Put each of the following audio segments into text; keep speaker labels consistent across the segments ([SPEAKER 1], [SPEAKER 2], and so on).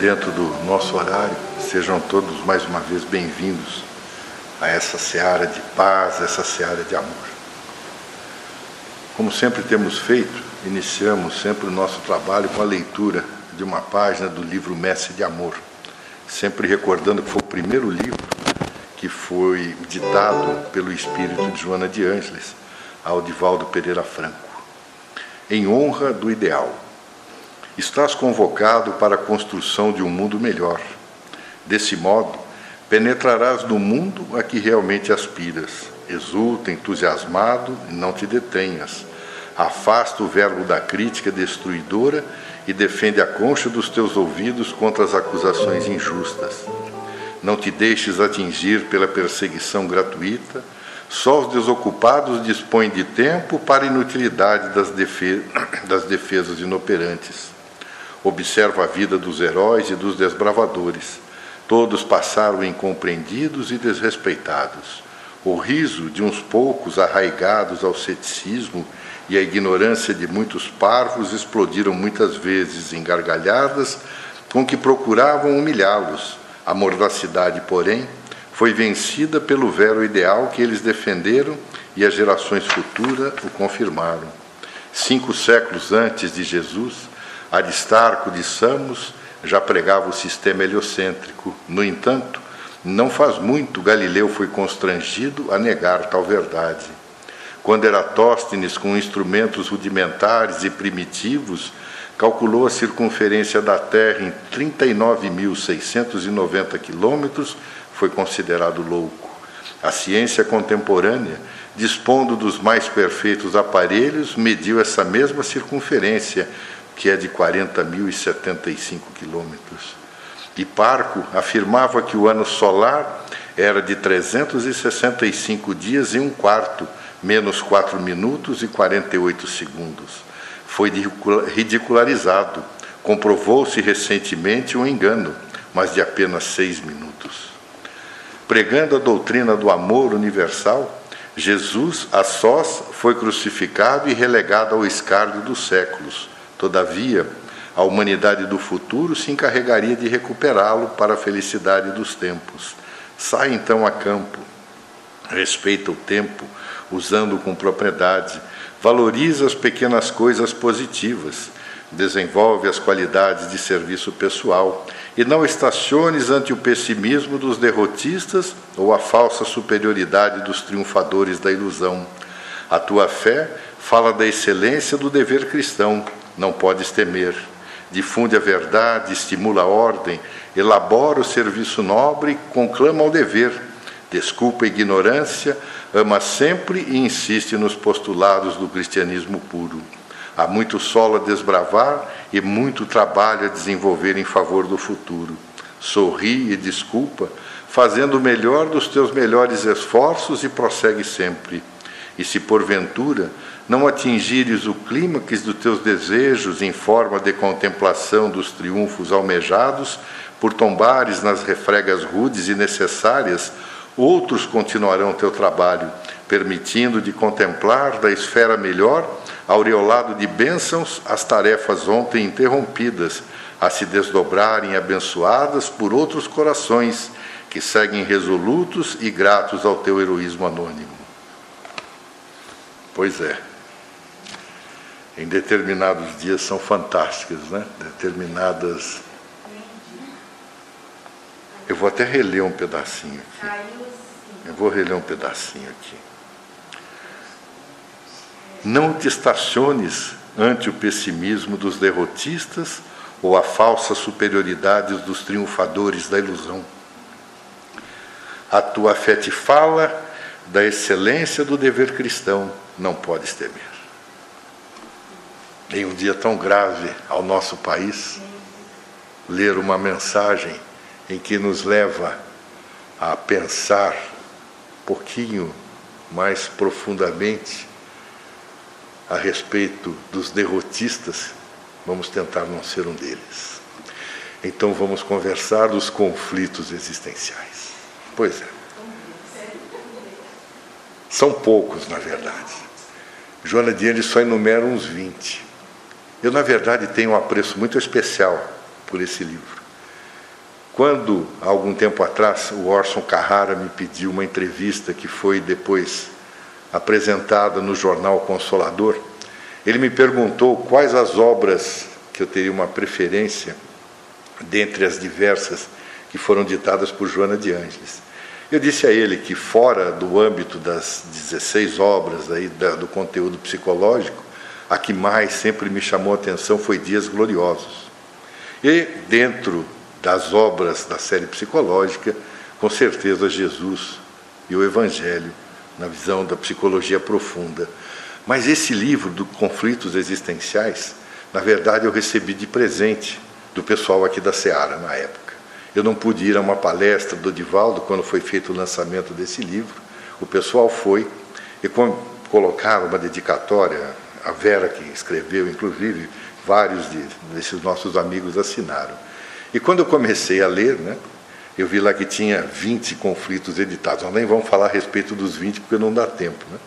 [SPEAKER 1] dentro do nosso horário. Sejam todos mais uma vez bem-vindos a essa seara de paz, essa seara de amor. Como sempre temos feito, iniciamos sempre o nosso trabalho com a leitura de uma página do livro Mestre de Amor, sempre recordando que foi o primeiro livro que foi ditado pelo espírito de Joana de Ângeles ao Divaldo Pereira Franco. Em honra do ideal Estás convocado para a construção de um mundo melhor. Desse modo, penetrarás no mundo a que realmente aspiras. Exulta, entusiasmado e não te detenhas. Afasta o verbo da crítica destruidora e defende a concha dos teus ouvidos contra as acusações injustas. Não te deixes atingir pela perseguição gratuita. Só os desocupados dispõem de tempo para a inutilidade das, das defesas inoperantes. Observa a vida dos heróis e dos desbravadores. Todos passaram incompreendidos e desrespeitados. O riso de uns poucos arraigados ao ceticismo e a ignorância de muitos parvos explodiram muitas vezes em gargalhadas com que procuravam humilhá-los. A mordacidade, porém, foi vencida pelo vero ideal que eles defenderam e as gerações futuras o confirmaram. Cinco séculos antes de Jesus, Aristarco de Samos já pregava o sistema heliocêntrico. No entanto, não faz muito Galileu foi constrangido a negar tal verdade. Quando Eratóstenes, com instrumentos rudimentares e primitivos, calculou a circunferência da Terra em 39.690 quilômetros, foi considerado louco. A ciência contemporânea, dispondo dos mais perfeitos aparelhos, mediu essa mesma circunferência, que é de 40.075 quilômetros. Hiparco afirmava que o ano solar era de 365 dias e um quarto, menos 4 minutos e 48 segundos. Foi ridicularizado. Comprovou-se recentemente um engano, mas de apenas seis minutos. Pregando a doutrina do amor universal, Jesus, a sós, foi crucificado e relegado ao escárnio dos séculos Todavia, a humanidade do futuro se encarregaria de recuperá-lo para a felicidade dos tempos. Sai então a campo, respeita o tempo, usando-o com propriedade, valoriza as pequenas coisas positivas, desenvolve as qualidades de serviço pessoal. E não estaciones ante o pessimismo dos derrotistas ou a falsa superioridade dos triunfadores da ilusão. A tua fé fala da excelência do dever cristão não podes temer. Difunde a verdade, estimula a ordem, elabora o serviço nobre, conclama o dever, desculpa a ignorância, ama sempre e insiste nos postulados do cristianismo puro. Há muito solo a desbravar e muito trabalho a desenvolver em favor do futuro. Sorri e desculpa, fazendo o melhor dos teus melhores esforços e prossegue sempre. E se porventura não atingires o clímax dos teus desejos em forma de contemplação dos triunfos almejados, por tombares nas refregas rudes e necessárias, outros continuarão teu trabalho, permitindo de contemplar da esfera melhor, aureolado de bênçãos, as tarefas ontem interrompidas, a se desdobrarem abençoadas por outros corações que seguem resolutos e gratos ao teu heroísmo anônimo. Pois é em determinados dias são fantásticas, né? Determinadas. Eu vou até reler um pedacinho aqui. Eu vou reler um pedacinho aqui. Não te estaciones ante o pessimismo dos derrotistas ou a falsa superioridade dos triunfadores da ilusão. A tua fé te fala da excelência do dever cristão, não podes temer em um dia tão grave ao nosso país, ler uma mensagem em que nos leva a pensar um pouquinho mais profundamente a respeito dos derrotistas, vamos tentar não ser um deles. Então vamos conversar dos conflitos existenciais. Pois é. São poucos, na verdade. Joana Dias só enumera uns 20. Eu, na verdade, tenho um apreço muito especial por esse livro. quando, há algum tempo atrás, o Orson Carrara me pediu uma entrevista que foi depois apresentada no jornal Consolador, ele me perguntou quais as obras que eu teria uma preferência dentre as diversas que foram ditadas por Joana de Ângeles. Eu disse a ele que, fora do âmbito das 16 obras aí, do conteúdo psicológico, a que mais sempre me chamou a atenção foi Dias Gloriosos. E, dentro das obras da série psicológica, com certeza Jesus e o Evangelho, na visão da psicologia profunda. Mas esse livro do Conflitos Existenciais, na verdade, eu recebi de presente do pessoal aqui da Seara na época. Eu não pude ir a uma palestra do Divaldo quando foi feito o lançamento desse livro. O pessoal foi e colocaram uma dedicatória, a Vera que escreveu, inclusive, vários de, desses nossos amigos assinaram. E quando eu comecei a ler, né, eu vi lá que tinha 20 conflitos editados. Nós nem vamos falar a respeito dos 20 porque não dá tempo. Né?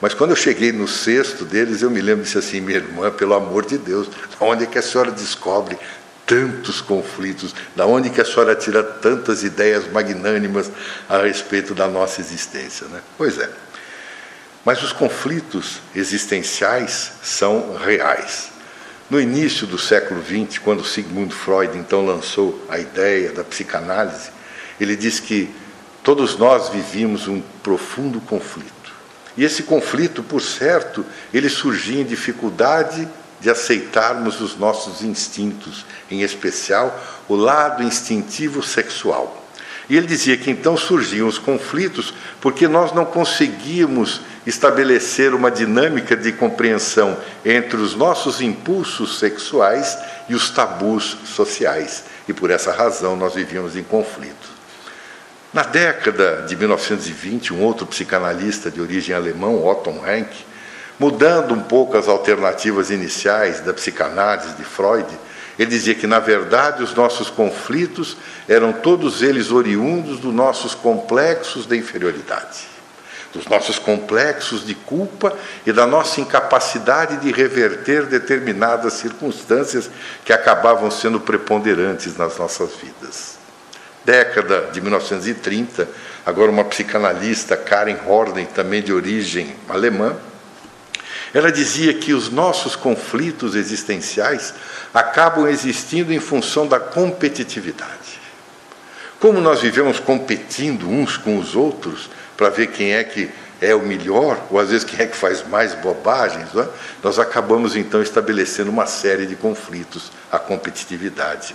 [SPEAKER 1] Mas quando eu cheguei no sexto deles, eu me lembro disse assim, minha irmã, pelo amor de Deus, onde é que a senhora descobre tantos conflitos, da onde que a senhora tira tantas ideias magnânimas a respeito da nossa existência, né? Pois é. Mas os conflitos existenciais são reais. No início do século XX, quando Sigmund Freud então lançou a ideia da psicanálise, ele diz que todos nós vivíamos um profundo conflito e esse conflito, por certo, ele surgia em dificuldade de aceitarmos os nossos instintos, em especial o lado instintivo sexual. E ele dizia que então surgiam os conflitos porque nós não conseguíamos estabelecer uma dinâmica de compreensão entre os nossos impulsos sexuais e os tabus sociais. E por essa razão nós vivíamos em conflito. Na década de 1920, um outro psicanalista de origem alemão, Otto Rank, mudando um pouco as alternativas iniciais da psicanálise de Freud, ele dizia que, na verdade, os nossos conflitos eram todos eles oriundos dos nossos complexos de inferioridade, dos nossos complexos de culpa e da nossa incapacidade de reverter determinadas circunstâncias que acabavam sendo preponderantes nas nossas vidas. Década de 1930, agora uma psicanalista, Karen Horney, também de origem alemã, ela dizia que os nossos conflitos existenciais acabam existindo em função da competitividade. Como nós vivemos competindo uns com os outros para ver quem é que é o melhor, ou às vezes quem é que faz mais bobagens, é? nós acabamos então estabelecendo uma série de conflitos, a competitividade.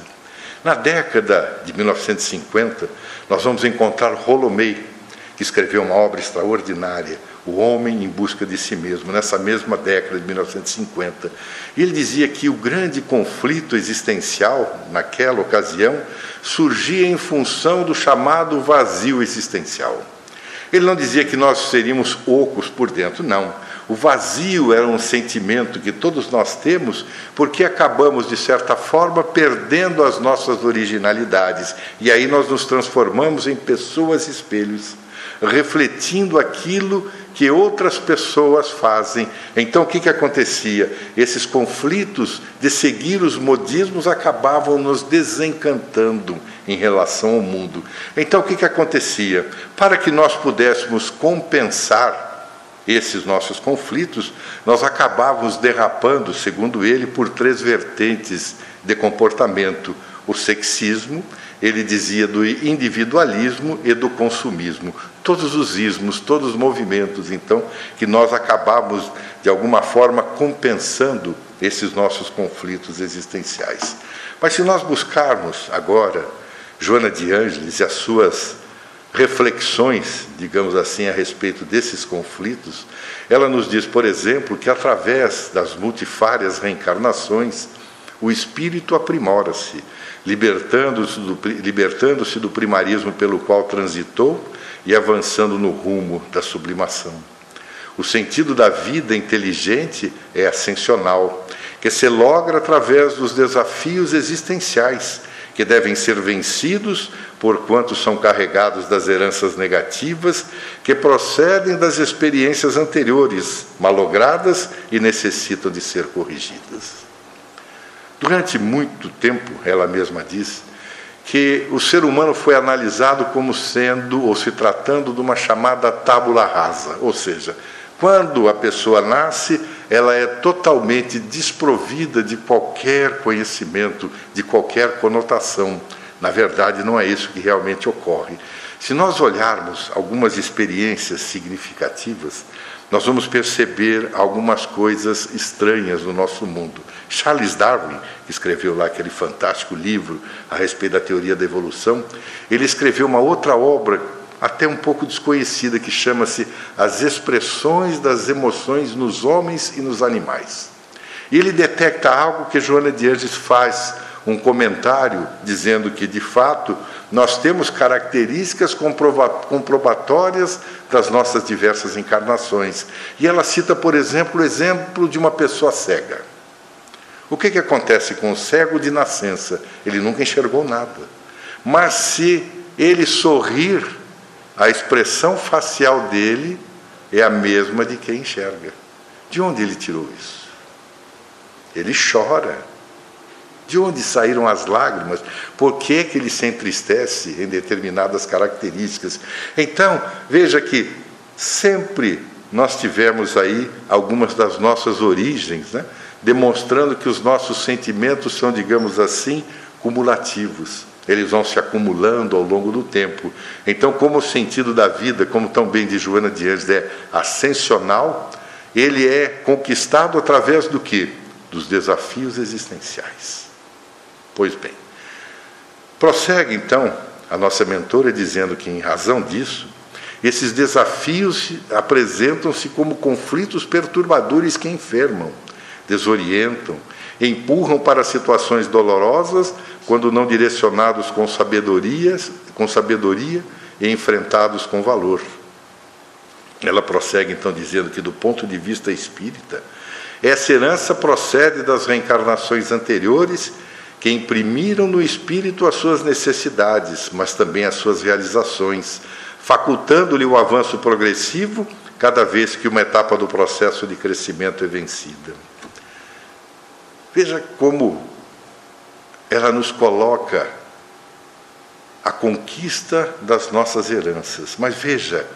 [SPEAKER 1] Na década de 1950, nós vamos encontrar Rolomei, que escreveu uma obra extraordinária, O Homem em Busca de Si Mesmo, nessa mesma década de 1950. E ele dizia que o grande conflito existencial, naquela ocasião, surgia em função do chamado vazio existencial. Ele não dizia que nós seríamos ocos por dentro, não o vazio era um sentimento que todos nós temos porque acabamos, de certa forma, perdendo as nossas originalidades. E aí nós nos transformamos em pessoas espelhos, refletindo aquilo que outras pessoas fazem. Então o que, que acontecia? Esses conflitos de seguir os modismos acabavam nos desencantando em relação ao mundo. Então o que, que acontecia? Para que nós pudéssemos compensar esses nossos conflitos, nós acabávamos derrapando, segundo ele, por três vertentes de comportamento: o sexismo, ele dizia do individualismo e do consumismo. Todos os ismos, todos os movimentos, então, que nós acabamos, de alguma forma, compensando esses nossos conflitos existenciais. Mas se nós buscarmos agora Joana de Ângeles e as suas reflexões, digamos assim, a respeito desses conflitos, ela nos diz, por exemplo, que através das multifárias reencarnações, o espírito aprimora-se, libertando-se do, libertando do primarismo pelo qual transitou e avançando no rumo da sublimação. O sentido da vida inteligente é ascensional, que se logra através dos desafios existenciais, que devem ser vencidos porquanto são carregados das heranças negativas que procedem das experiências anteriores, malogradas e necessitam de ser corrigidas. Durante muito tempo, ela mesma diz, que o ser humano foi analisado como sendo ou se tratando de uma chamada tábula rasa, ou seja, quando a pessoa nasce, ela é totalmente desprovida de qualquer conhecimento, de qualquer conotação. Na verdade, não é isso que realmente ocorre. Se nós olharmos algumas experiências significativas, nós vamos perceber algumas coisas estranhas no nosso mundo. Charles Darwin, que escreveu lá aquele fantástico livro a respeito da teoria da evolução, ele escreveu uma outra obra até um pouco desconhecida que chama-se As expressões das emoções nos homens e nos animais. E ele detecta algo que Joana de Anges faz um comentário dizendo que, de fato, nós temos características comprobatórias das nossas diversas encarnações. E ela cita, por exemplo, o exemplo de uma pessoa cega. O que, que acontece com o cego de nascença? Ele nunca enxergou nada. Mas se ele sorrir, a expressão facial dele é a mesma de quem enxerga. De onde ele tirou isso? Ele chora de onde saíram as lágrimas? Por que, que ele se entristece em determinadas características? Então, veja que sempre nós tivemos aí algumas das nossas origens, né? Demonstrando que os nossos sentimentos são, digamos assim, cumulativos. Eles vão se acumulando ao longo do tempo. Então, como o sentido da vida, como tão bem diz Joana de Anjos, é ascensional, ele é conquistado através do que? Dos desafios existenciais. Pois bem, prossegue então a nossa mentora dizendo que, em razão disso, esses desafios apresentam-se como conflitos perturbadores que enfermam, desorientam, empurram para situações dolorosas quando não direcionados com sabedoria, com sabedoria e enfrentados com valor. Ela prossegue então dizendo que do ponto de vista espírita, essa herança procede das reencarnações anteriores que imprimiram no espírito as suas necessidades, mas também as suas realizações, facultando-lhe o avanço progressivo cada vez que uma etapa do processo de crescimento é vencida. Veja como ela nos coloca a conquista das nossas heranças. Mas veja,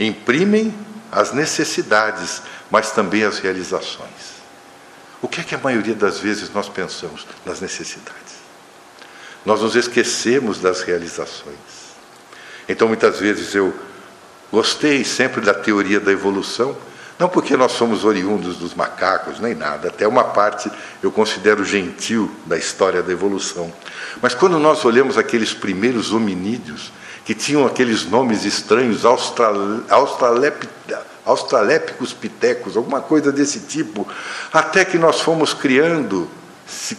[SPEAKER 1] imprimem as necessidades, mas também as realizações. O que é que a maioria das vezes nós pensamos? Nas necessidades. Nós nos esquecemos das realizações. Então, muitas vezes eu gostei sempre da teoria da evolução, não porque nós somos oriundos dos macacos, nem nada, até uma parte eu considero gentil da história da evolução. Mas quando nós olhamos aqueles primeiros hominídeos, que tinham aqueles nomes estranhos, australep, australépicos pitecos, alguma coisa desse tipo, até que nós fomos criando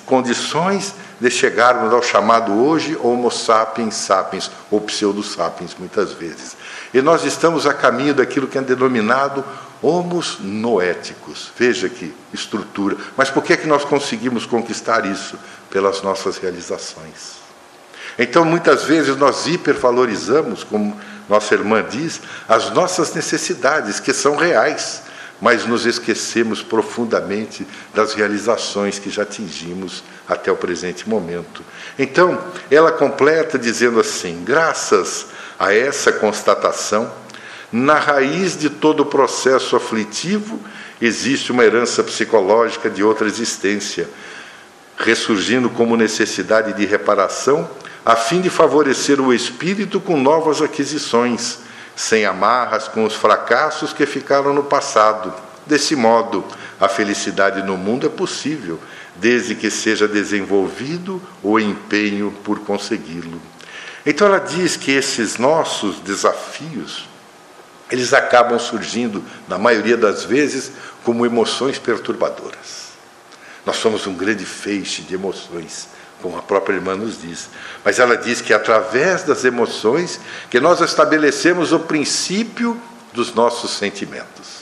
[SPEAKER 1] condições de chegarmos ao chamado hoje Homo sapiens sapiens, ou pseudo sapiens, muitas vezes. E nós estamos a caminho daquilo que é denominado homos noéticos. Veja que estrutura. Mas por que, é que nós conseguimos conquistar isso? Pelas nossas realizações. Então, muitas vezes, nós hipervalorizamos, como nossa irmã diz, as nossas necessidades, que são reais, mas nos esquecemos profundamente das realizações que já atingimos até o presente momento. Então, ela completa dizendo assim: graças a essa constatação, na raiz de todo o processo aflitivo existe uma herança psicológica de outra existência, ressurgindo como necessidade de reparação a fim de favorecer o espírito com novas aquisições, sem amarras com os fracassos que ficaram no passado. Desse modo, a felicidade no mundo é possível, desde que seja desenvolvido o empenho por consegui-lo. Então ela diz que esses nossos desafios, eles acabam surgindo, na maioria das vezes, como emoções perturbadoras. Nós somos um grande feixe de emoções como a própria irmã nos diz. Mas ela diz que através das emoções que nós estabelecemos o princípio dos nossos sentimentos.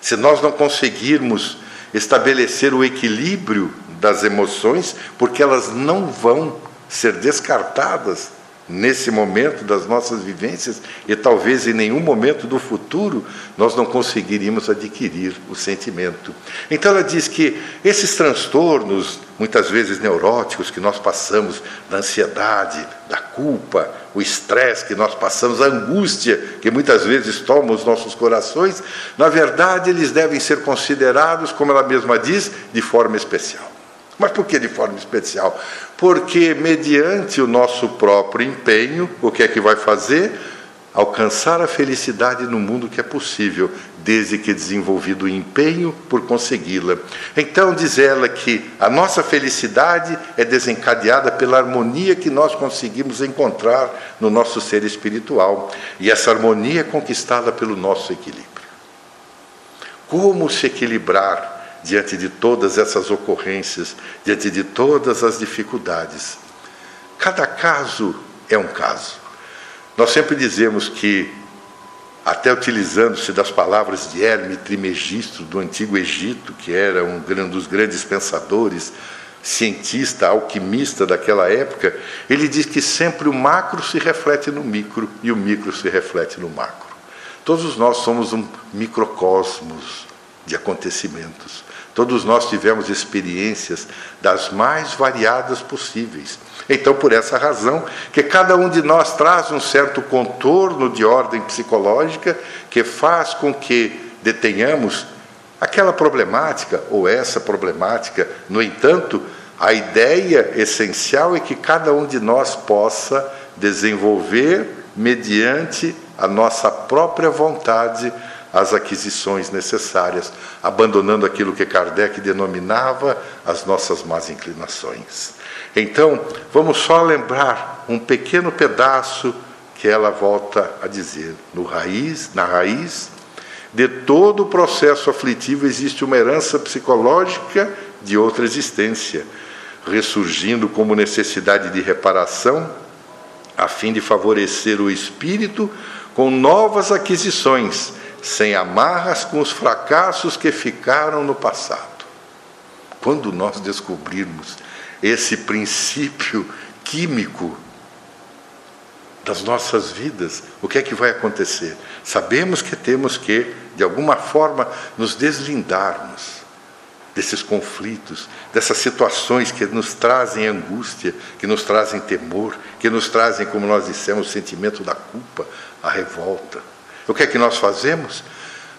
[SPEAKER 1] Se nós não conseguirmos estabelecer o equilíbrio das emoções, porque elas não vão ser descartadas nesse momento das nossas vivências e talvez em nenhum momento do futuro nós não conseguiríamos adquirir o sentimento. Então ela diz que esses transtornos, muitas vezes neuróticos, que nós passamos, da ansiedade, da culpa, o estresse que nós passamos, a angústia que muitas vezes toma os nossos corações, na verdade eles devem ser considerados, como ela mesma diz, de forma especial. Mas por que de forma especial? Porque, mediante o nosso próprio empenho, o que é que vai fazer? Alcançar a felicidade no mundo que é possível, desde que desenvolvido o empenho por consegui-la. Então, diz ela que a nossa felicidade é desencadeada pela harmonia que nós conseguimos encontrar no nosso ser espiritual. E essa harmonia é conquistada pelo nosso equilíbrio. Como se equilibrar diante de todas essas ocorrências, diante de todas as dificuldades. Cada caso é um caso. Nós sempre dizemos que, até utilizando-se das palavras de Hermes Trismegisto, do Antigo Egito, que era um dos grandes pensadores, cientista, alquimista daquela época, ele diz que sempre o macro se reflete no micro e o micro se reflete no macro. Todos nós somos um microcosmos de acontecimentos. Todos nós tivemos experiências das mais variadas possíveis. Então, por essa razão, que cada um de nós traz um certo contorno de ordem psicológica que faz com que detenhamos aquela problemática ou essa problemática. No entanto, a ideia essencial é que cada um de nós possa desenvolver, mediante a nossa própria vontade, as aquisições necessárias, abandonando aquilo que Kardec denominava as nossas más inclinações. Então, vamos só lembrar um pequeno pedaço que ela volta a dizer. No raiz, na raiz de todo o processo aflitivo existe uma herança psicológica de outra existência, ressurgindo como necessidade de reparação, a fim de favorecer o espírito com novas aquisições sem amarras com os fracassos que ficaram no passado. Quando nós descobrirmos esse princípio químico das nossas vidas, o que é que vai acontecer? Sabemos que temos que, de alguma forma, nos deslindarmos desses conflitos, dessas situações que nos trazem angústia, que nos trazem temor, que nos trazem, como nós dissemos, o sentimento da culpa, a revolta. O que é que nós fazemos?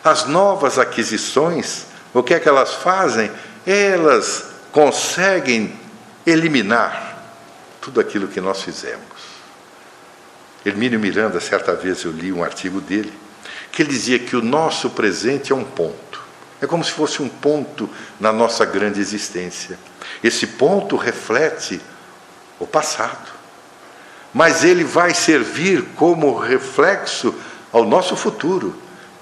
[SPEAKER 1] As novas aquisições, o que é que elas fazem? Elas conseguem eliminar tudo aquilo que nós fizemos. Hermínio Miranda, certa vez eu li um artigo dele, que ele dizia que o nosso presente é um ponto. É como se fosse um ponto na nossa grande existência. Esse ponto reflete o passado. Mas ele vai servir como reflexo ao nosso futuro,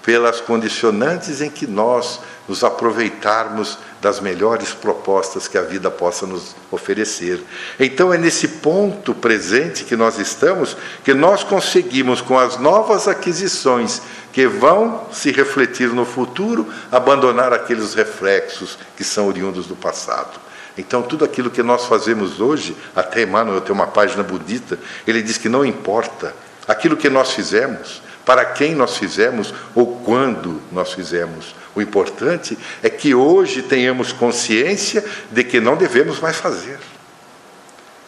[SPEAKER 1] pelas condicionantes em que nós nos aproveitarmos das melhores propostas que a vida possa nos oferecer. Então é nesse ponto presente que nós estamos que nós conseguimos, com as novas aquisições que vão se refletir no futuro, abandonar aqueles reflexos que são oriundos do passado. Então, tudo aquilo que nós fazemos hoje, até Emmanuel tem uma página budista, ele diz que não importa aquilo que nós fizemos, para quem nós fizemos ou quando nós fizemos. O importante é que hoje tenhamos consciência de que não devemos mais fazer.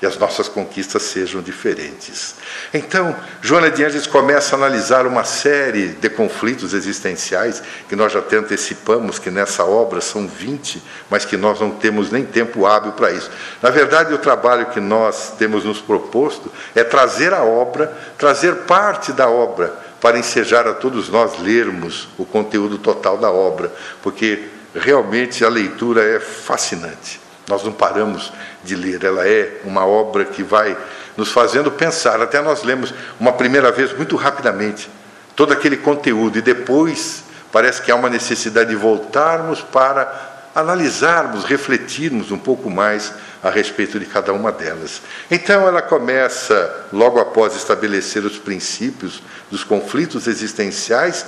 [SPEAKER 1] E as nossas conquistas sejam diferentes. Então, Joana de Anjos começa a analisar uma série de conflitos existenciais que nós já até antecipamos que nessa obra são 20, mas que nós não temos nem tempo hábil para isso. Na verdade, o trabalho que nós temos nos proposto é trazer a obra, trazer parte da obra para ensejar a todos nós lermos o conteúdo total da obra, porque realmente a leitura é fascinante. Nós não paramos de ler, ela é uma obra que vai nos fazendo pensar. Até nós lemos uma primeira vez muito rapidamente todo aquele conteúdo e depois parece que há uma necessidade de voltarmos para analisarmos, refletirmos um pouco mais a respeito de cada uma delas. Então ela começa, logo após estabelecer os princípios dos conflitos existenciais,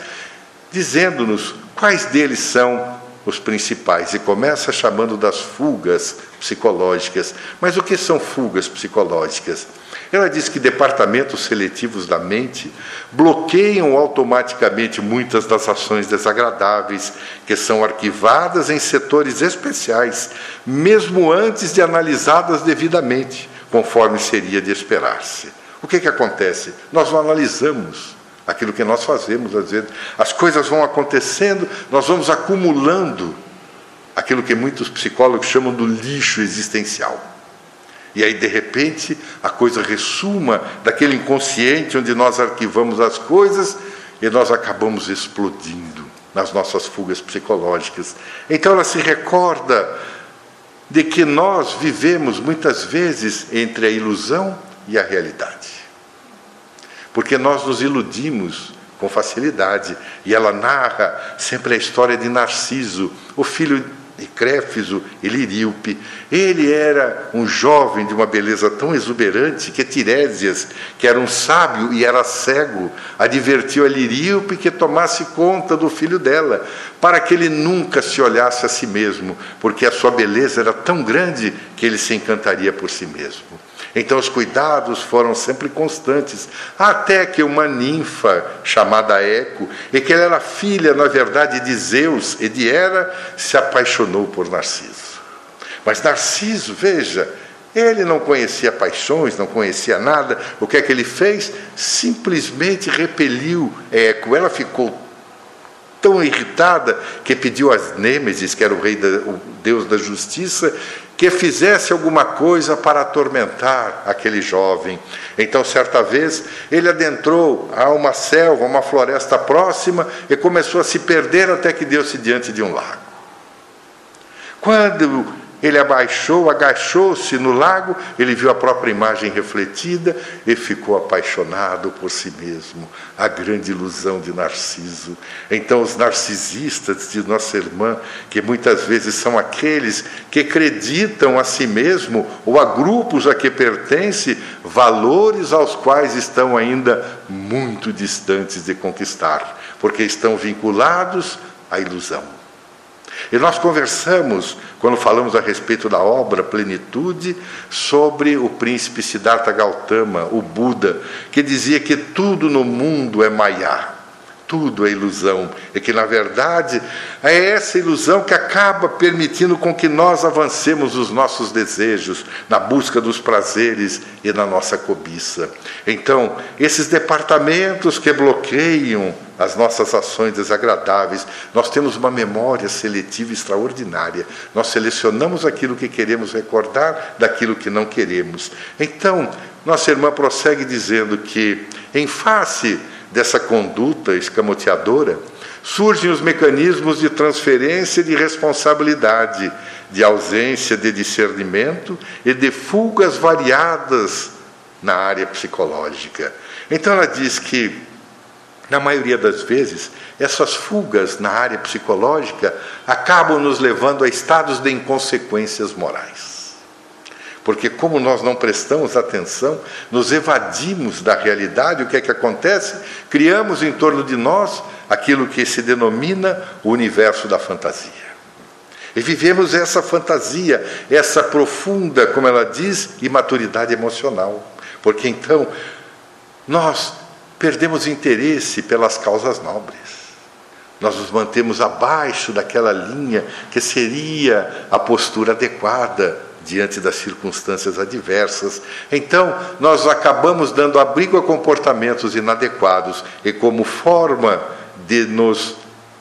[SPEAKER 1] dizendo-nos quais deles são os principais, e começa chamando das fugas psicológicas. Mas o que são fugas psicológicas? Ela diz que departamentos seletivos da mente bloqueiam automaticamente muitas das ações desagradáveis que são arquivadas em setores especiais, mesmo antes de analisadas devidamente, conforme seria de esperar-se. O que, que acontece? Nós não analisamos aquilo que nós fazemos, às vezes. As coisas vão acontecendo, nós vamos acumulando aquilo que muitos psicólogos chamam do lixo existencial. E aí, de repente, a coisa ressuma daquele inconsciente onde nós arquivamos as coisas e nós acabamos explodindo nas nossas fugas psicológicas. Então, ela se recorda de que nós vivemos muitas vezes entre a ilusão e a realidade. Porque nós nos iludimos com facilidade. E ela narra sempre a história de Narciso, o filho de Créfiso e. Ele era um jovem de uma beleza tão exuberante que Tirésias, que era um sábio e era cego, advertiu a Liríope que tomasse conta do filho dela, para que ele nunca se olhasse a si mesmo, porque a sua beleza era tão grande que ele se encantaria por si mesmo. Então os cuidados foram sempre constantes, até que uma ninfa chamada Eco, e que ela era filha, na verdade, de Zeus e de Hera, se apaixonou por Narciso. Mas Narciso, veja, ele não conhecia paixões, não conhecia nada. O que é que ele fez? Simplesmente repeliu Eco. Ela ficou tão irritada que pediu a Nêmesis, que era o rei, da, o deus da justiça, que fizesse alguma coisa para atormentar aquele jovem. Então, certa vez, ele adentrou a uma selva, uma floresta próxima e começou a se perder até que deu-se diante de um lago. Quando ele abaixou, agachou-se no lago, ele viu a própria imagem refletida e ficou apaixonado por si mesmo. A grande ilusão de Narciso. Então, os narcisistas de nossa irmã, que muitas vezes são aqueles que acreditam a si mesmo ou a grupos a que pertence, valores aos quais estão ainda muito distantes de conquistar, porque estão vinculados à ilusão. E nós conversamos, quando falamos a respeito da obra Plenitude, sobre o príncipe Siddhartha Gautama, o Buda, que dizia que tudo no mundo é Maya tudo é ilusão. E que, na verdade, é essa ilusão que acaba permitindo com que nós avancemos os nossos desejos, na busca dos prazeres e na nossa cobiça. Então, esses departamentos que bloqueiam as nossas ações desagradáveis, nós temos uma memória seletiva extraordinária. Nós selecionamos aquilo que queremos recordar daquilo que não queremos. Então, nossa irmã prossegue dizendo que, em face dessa conduta escamoteadora, surgem os mecanismos de transferência de responsabilidade, de ausência de discernimento e de fugas variadas na área psicológica. Então ela diz que, na maioria das vezes, essas fugas na área psicológica acabam nos levando a estados de inconsequências morais. Porque, como nós não prestamos atenção, nos evadimos da realidade, o que é que acontece? Criamos em torno de nós aquilo que se denomina o universo da fantasia. E vivemos essa fantasia, essa profunda, como ela diz, imaturidade emocional. Porque então nós perdemos interesse pelas causas nobres. Nós nos mantemos abaixo daquela linha que seria a postura adequada diante das circunstâncias adversas. Então, nós acabamos dando abrigo a comportamentos inadequados e, como forma de nos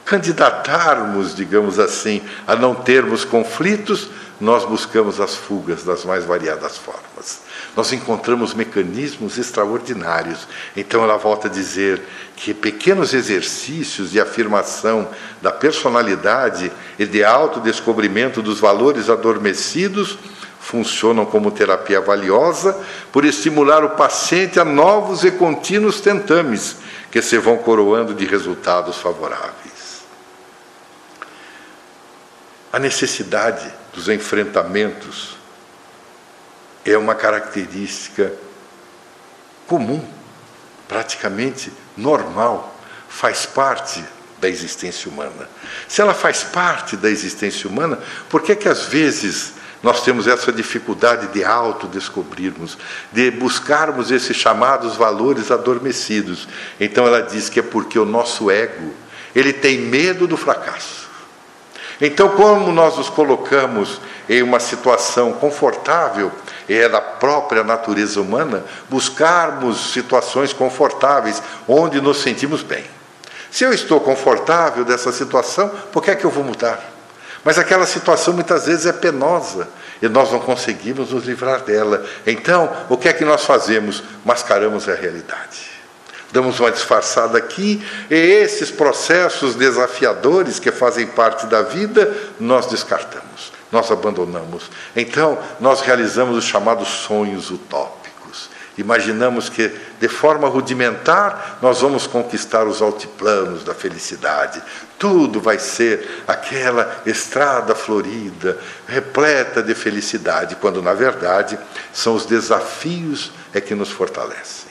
[SPEAKER 1] candidatarmos, digamos assim, a não termos conflitos, nós buscamos as fugas das mais variadas formas. Nós encontramos mecanismos extraordinários. Então ela volta a dizer que pequenos exercícios de afirmação da personalidade e de autodescobrimento dos valores adormecidos funcionam como terapia valiosa por estimular o paciente a novos e contínuos tentames que se vão coroando de resultados favoráveis. A necessidade dos enfrentamentos é uma característica comum, praticamente normal, faz parte da existência humana. Se ela faz parte da existência humana, por que que às vezes nós temos essa dificuldade de autodescobrirmos, de buscarmos esses chamados valores adormecidos. Então ela diz que é porque o nosso ego, ele tem medo do fracasso. Então, como nós nos colocamos em uma situação confortável, é da própria natureza humana buscarmos situações confortáveis onde nos sentimos bem. Se eu estou confortável dessa situação, por que é que eu vou mudar? Mas aquela situação muitas vezes é penosa e nós não conseguimos nos livrar dela. Então, o que é que nós fazemos? Mascaramos a realidade. Damos uma disfarçada aqui, e esses processos desafiadores que fazem parte da vida, nós descartamos, nós abandonamos. Então, nós realizamos os chamados sonhos utópicos. Imaginamos que, de forma rudimentar, nós vamos conquistar os altiplanos da felicidade. Tudo vai ser aquela estrada florida, repleta de felicidade, quando, na verdade, são os desafios é que nos fortalecem.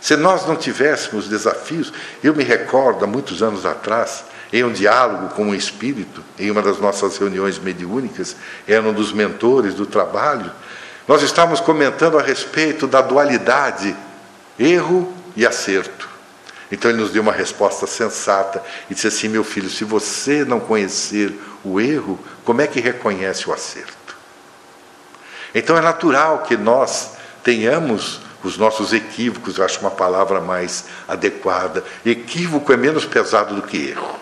[SPEAKER 1] Se nós não tivéssemos desafios, eu me recordo, há muitos anos atrás, em um diálogo com um espírito, em uma das nossas reuniões mediúnicas, era um dos mentores do trabalho, nós estávamos comentando a respeito da dualidade erro e acerto. Então ele nos deu uma resposta sensata e disse assim: Meu filho, se você não conhecer o erro, como é que reconhece o acerto? Então é natural que nós tenhamos os nossos equívocos, eu acho uma palavra mais adequada. Equívoco é menos pesado do que erro.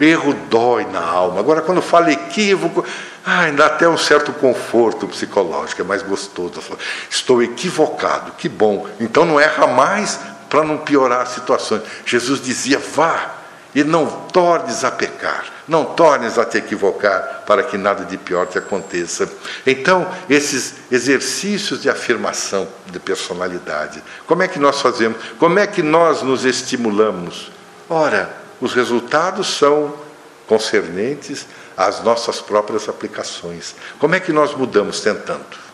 [SPEAKER 1] Erro dói na alma. Agora, quando fala equívoco, ainda até um certo conforto psicológico, é mais gostoso. Estou equivocado, que bom. Então não erra mais para não piorar as situações. Jesus dizia: vá e não tornes a pecar, não tornes a te equivocar, para que nada de pior te aconteça. Então, esses exercícios de afirmação de personalidade, como é que nós fazemos? Como é que nós nos estimulamos? Ora, os resultados são concernentes às nossas próprias aplicações. Como é que nós mudamos tentando?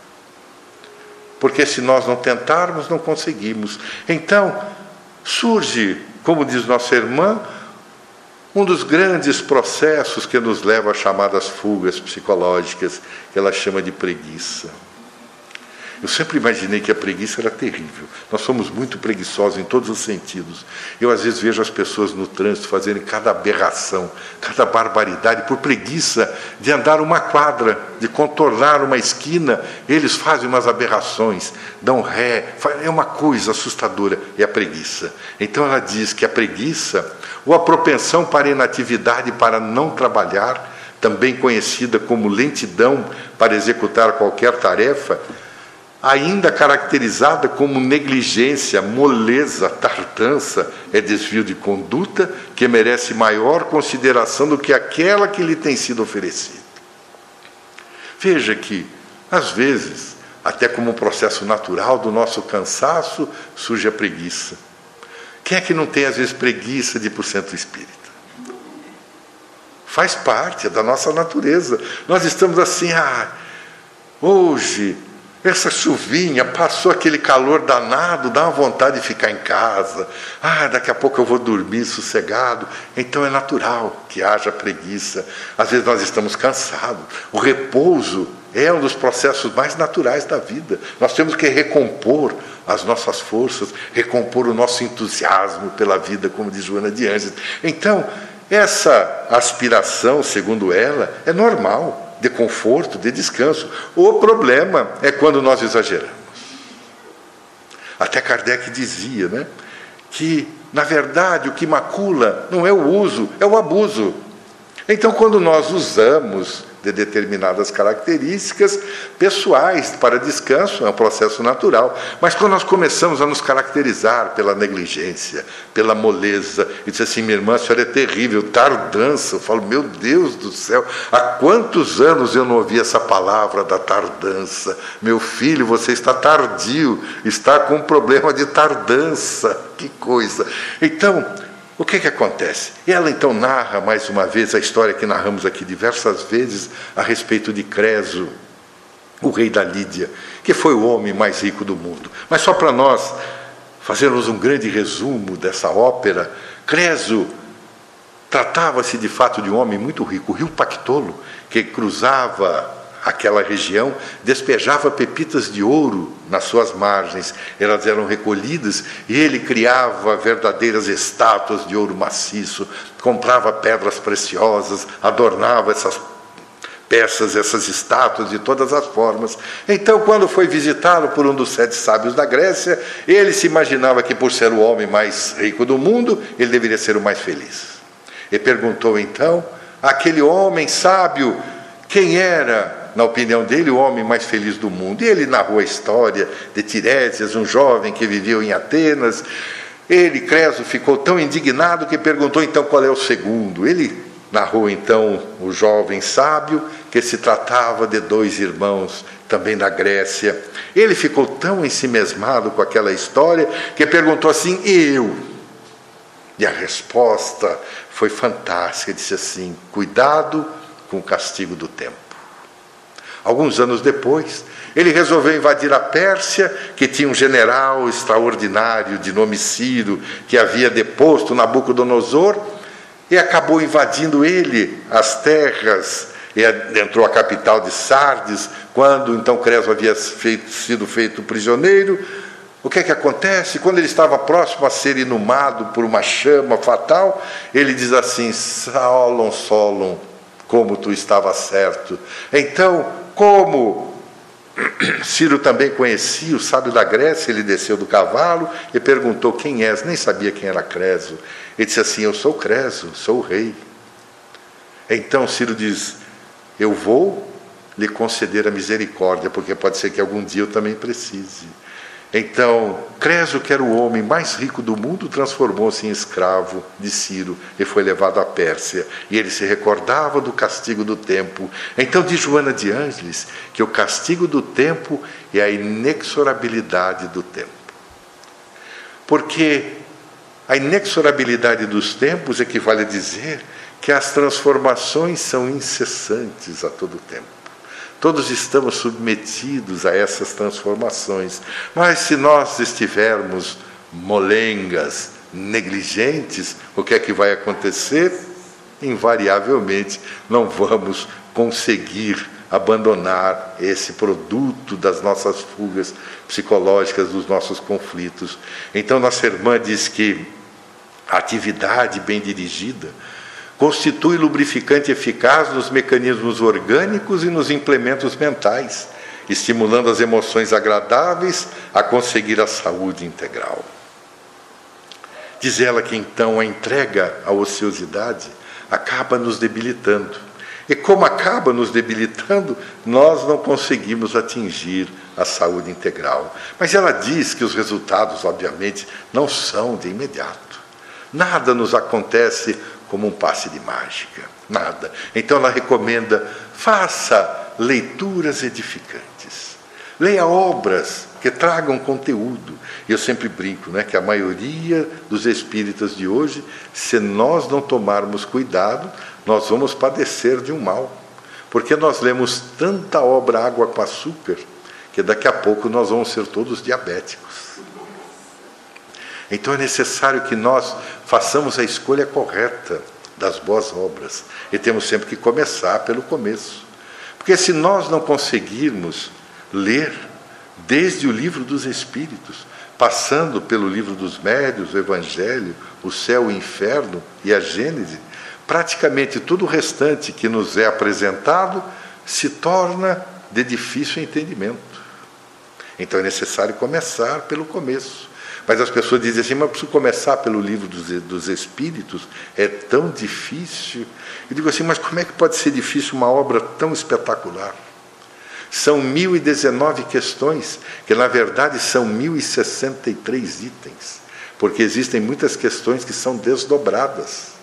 [SPEAKER 1] Porque se nós não tentarmos, não conseguimos. Então, surge, como diz nossa irmã, um dos grandes processos que nos leva às chamadas fugas psicológicas, que ela chama de preguiça. Eu sempre imaginei que a preguiça era terrível. Nós somos muito preguiçosos em todos os sentidos. Eu, às vezes, vejo as pessoas no trânsito fazerem cada aberração, cada barbaridade, por preguiça de andar uma quadra, de contornar uma esquina. Eles fazem umas aberrações, dão ré. É uma coisa assustadora. É a preguiça. Então, ela diz que a preguiça, ou a propensão para inatividade, para não trabalhar, também conhecida como lentidão para executar qualquer tarefa, ainda caracterizada como negligência, moleza, tardança, é desvio de conduta que merece maior consideração do que aquela que lhe tem sido oferecida. Veja que, às vezes, até como um processo natural do nosso cansaço, surge a preguiça. Quem é que não tem, às vezes, preguiça de ir para o centro espírita? Faz parte, é da nossa natureza. Nós estamos assim, ah, hoje essa chuvinha, passou aquele calor danado, dá uma vontade de ficar em casa. Ah, daqui a pouco eu vou dormir sossegado. Então é natural que haja preguiça. Às vezes nós estamos cansados. O repouso é um dos processos mais naturais da vida. Nós temos que recompor as nossas forças, recompor o nosso entusiasmo pela vida, como diz Joana de Anjos. Então, essa aspiração, segundo ela, é normal de conforto, de descanso. O problema é quando nós exageramos. Até Kardec dizia né, que, na verdade, o que macula não é o uso, é o abuso. Então, quando nós usamos de determinadas características pessoais para descanso, é um processo natural. Mas quando nós começamos a nos caracterizar pela negligência, pela moleza, e diz assim: minha irmã, a senhora é terrível, tardança. Eu falo, meu Deus do céu, há quantos anos eu não ouvi essa palavra da tardança? Meu filho, você está tardio, está com um problema de tardança. Que coisa. Então, o que, que acontece? Ela então narra mais uma vez a história que narramos aqui diversas vezes a respeito de Creso, o rei da Lídia, que foi o homem mais rico do mundo. Mas só para nós fazermos um grande resumo dessa ópera, Creso tratava-se de fato de um homem muito rico, o rio Pactolo, que cruzava aquela região despejava pepitas de ouro nas suas margens. Elas eram recolhidas e ele criava verdadeiras estátuas de ouro maciço, comprava pedras preciosas, adornava essas peças, essas estátuas de todas as formas. Então, quando foi visitá-lo por um dos sete sábios da Grécia, ele se imaginava que, por ser o homem mais rico do mundo, ele deveria ser o mais feliz. E perguntou então àquele homem sábio quem era, na opinião dele, o homem mais feliz do mundo. E ele narrou a história de Tiresias, um jovem que viveu em Atenas. Ele, Creso, ficou tão indignado que perguntou então qual é o segundo. Ele narrou então o jovem sábio que se tratava de dois irmãos também da Grécia. Ele ficou tão ensimesmado com aquela história que perguntou assim: eu? E a resposta foi fantástica. Disse assim: cuidado com o castigo do tempo. Alguns anos depois, ele resolveu invadir a Pérsia, que tinha um general extraordinário de nome Ciro, que havia deposto Nabucodonosor, e acabou invadindo ele as terras, e entrou a capital de Sardes, quando então Creso havia feito, sido feito prisioneiro. O que é que acontece? Quando ele estava próximo a ser inumado por uma chama fatal, ele diz assim: Solon, Solon, como tu estava certo. Então, como Ciro também conhecia o sábio da Grécia, ele desceu do cavalo e perguntou quem és, nem sabia quem era Creso. Ele disse assim: Eu sou Creso, sou o rei. Então Ciro diz: Eu vou lhe conceder a misericórdia, porque pode ser que algum dia eu também precise. Então, Creso, que era o homem mais rico do mundo, transformou-se em escravo de Ciro e foi levado à Pérsia. E ele se recordava do castigo do tempo. Então, diz Joana de Ângeles que o castigo do tempo é a inexorabilidade do tempo. Porque a inexorabilidade dos tempos equivale a dizer que as transformações são incessantes a todo tempo. Todos estamos submetidos a essas transformações. Mas se nós estivermos molengas, negligentes, o que é que vai acontecer? Invariavelmente não vamos conseguir abandonar esse produto das nossas fugas psicológicas, dos nossos conflitos. Então, nossa irmã diz que a atividade bem dirigida constitui lubrificante eficaz nos mecanismos orgânicos e nos implementos mentais, estimulando as emoções agradáveis a conseguir a saúde integral. Diz ela que então a entrega à ociosidade acaba nos debilitando. E como acaba nos debilitando, nós não conseguimos atingir a saúde integral. Mas ela diz que os resultados, obviamente, não são de imediato. Nada nos acontece como um passe de mágica, nada. Então ela recomenda: faça leituras edificantes, leia obras que tragam conteúdo. E eu sempre brinco, né, que a maioria dos espíritas de hoje, se nós não tomarmos cuidado, nós vamos padecer de um mal, porque nós lemos tanta obra água com açúcar que daqui a pouco nós vamos ser todos diabéticos. Então é necessário que nós façamos a escolha correta das boas obras. E temos sempre que começar pelo começo. Porque se nós não conseguirmos ler desde o livro dos Espíritos, passando pelo livro dos Médios, o Evangelho, o céu, o inferno e a Gênese, praticamente tudo o restante que nos é apresentado se torna de difícil entendimento. Então é necessário começar pelo começo. Mas as pessoas dizem assim, mas preciso começar pelo livro dos, dos Espíritos, é tão difícil. Eu digo assim, mas como é que pode ser difícil uma obra tão espetacular? São 1019 questões, que na verdade são 1063 itens, porque existem muitas questões que são desdobradas.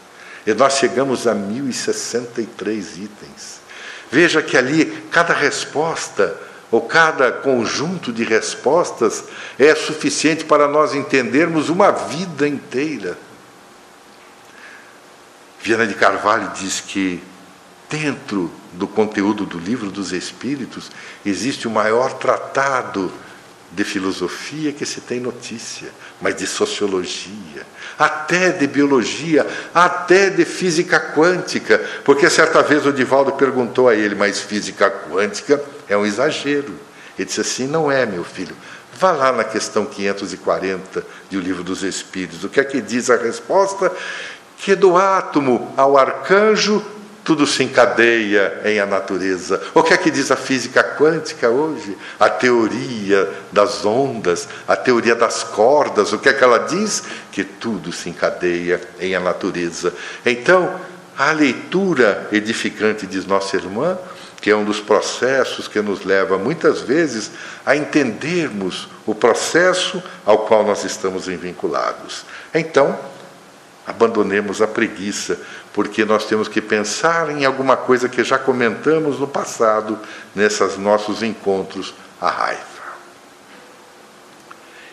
[SPEAKER 1] E nós chegamos a 1063 itens. Veja que ali cada resposta ou cada conjunto de respostas é suficiente para nós entendermos uma vida inteira. Viana de Carvalho diz que dentro do conteúdo do livro dos Espíritos existe o maior tratado de filosofia que se tem notícia, mas de sociologia, até de biologia, até de física quântica, porque certa vez o Divaldo perguntou a ele, mas física quântica é um exagero. Ele disse assim: não é, meu filho. Vá lá na questão 540 do Livro dos Espíritos. O que é que diz a resposta? Que do átomo ao arcanjo tudo se encadeia em a natureza. O que é que diz a física quântica hoje? A teoria das ondas, a teoria das cordas. O que é que ela diz? Que tudo se encadeia em a natureza. Então, a leitura edificante, diz nossa irmã, que é um dos processos que nos leva muitas vezes a entendermos o processo ao qual nós estamos vinculados. Então, abandonemos a preguiça, porque nós temos que pensar em alguma coisa que já comentamos no passado, nesses nossos encontros, a raiva.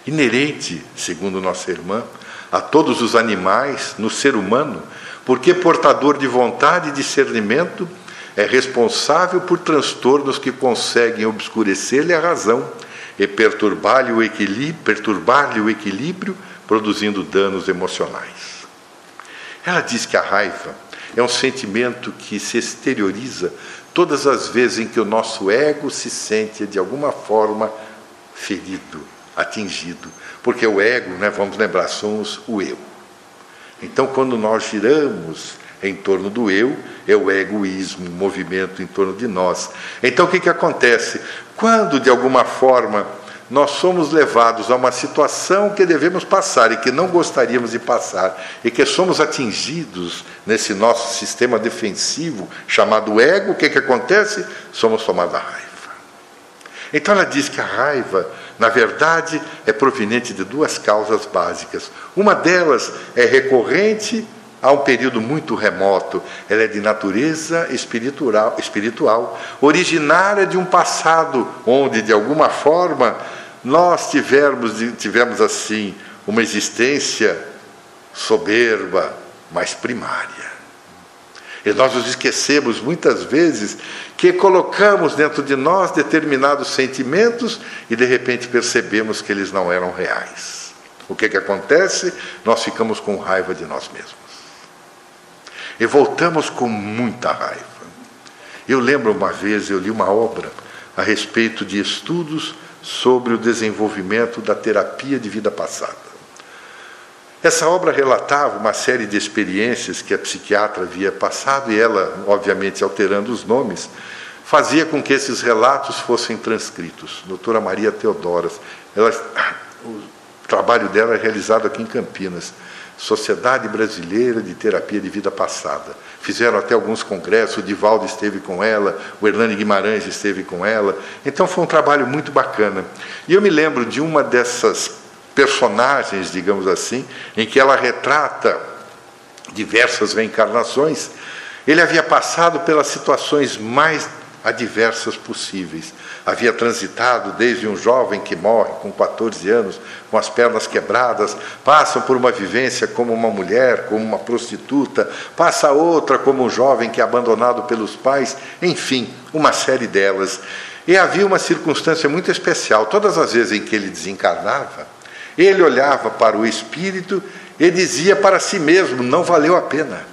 [SPEAKER 1] Inerente, segundo nossa irmã, a todos os animais, no ser humano, porque portador de vontade e discernimento, é responsável por transtornos que conseguem obscurecer-lhe a razão e perturbar-lhe o, equilíbrio, perturbar o equilíbrio, produzindo danos emocionais. Ela diz que a raiva é um sentimento que se exterioriza todas as vezes em que o nosso ego se sente de alguma forma ferido, atingido. Porque o ego, né, vamos lembrar, somos o eu. Então, quando nós giramos em torno do eu, é o egoísmo, o movimento em torno de nós. Então, o que, que acontece? Quando, de alguma forma, nós somos levados a uma situação que devemos passar e que não gostaríamos de passar, e que somos atingidos nesse nosso sistema defensivo chamado ego, o que, que acontece? Somos tomados a raiva. Então ela diz que a raiva, na verdade, é proveniente de duas causas básicas. Uma delas é recorrente a um período muito remoto. Ela é de natureza espiritual, espiritual, originária de um passado onde, de alguma forma, nós tivemos, tivemos assim uma existência soberba, mas primária. E nós nos esquecemos muitas vezes que colocamos dentro de nós determinados sentimentos e de repente percebemos que eles não eram reais. O que, que acontece? Nós ficamos com raiva de nós mesmos. E voltamos com muita raiva. Eu lembro uma vez, eu li uma obra a respeito de estudos sobre o desenvolvimento da terapia de vida passada. Essa obra relatava uma série de experiências que a psiquiatra havia passado e ela, obviamente alterando os nomes, fazia com que esses relatos fossem transcritos. Doutora Maria Teodoras, ela, o trabalho dela é realizado aqui em Campinas. Sociedade Brasileira de Terapia de Vida Passada. Fizeram até alguns congressos, o Divaldo esteve com ela, o Hernani Guimarães esteve com ela. Então foi um trabalho muito bacana. E eu me lembro de uma dessas personagens, digamos assim, em que ela retrata diversas reencarnações. Ele havia passado pelas situações mais adversas possíveis. Havia transitado desde um jovem que morre com 14 anos, com as pernas quebradas, passa por uma vivência como uma mulher, como uma prostituta, passa outra como um jovem que é abandonado pelos pais, enfim, uma série delas. E havia uma circunstância muito especial. Todas as vezes em que ele desencarnava, ele olhava para o espírito e dizia para si mesmo: não valeu a pena.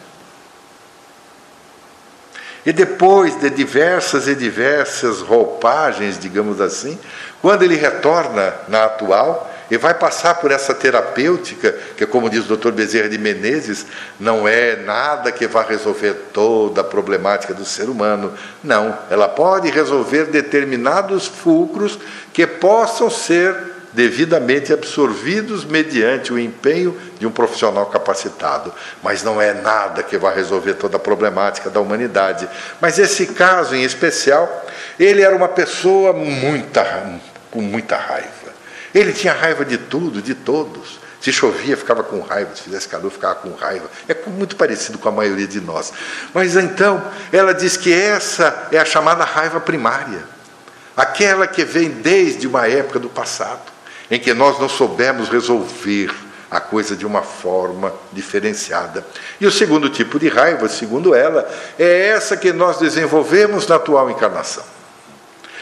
[SPEAKER 1] E depois de diversas e diversas roupagens, digamos assim, quando ele retorna na atual e vai passar por essa terapêutica, que como diz o Dr. Bezerra de Menezes, não é nada que vá resolver toda a problemática do ser humano. Não, ela pode resolver determinados fulcros que possam ser devidamente absorvidos mediante o empenho de um profissional capacitado. Mas não é nada que vai resolver toda a problemática da humanidade. Mas esse caso em especial, ele era uma pessoa muita, com muita raiva. Ele tinha raiva de tudo, de todos. Se chovia, ficava com raiva, se fizesse calor, ficava com raiva. É muito parecido com a maioria de nós. Mas então, ela diz que essa é a chamada raiva primária aquela que vem desde uma época do passado em que nós não soubemos resolver a coisa de uma forma diferenciada. E o segundo tipo de raiva, segundo ela, é essa que nós desenvolvemos na atual encarnação.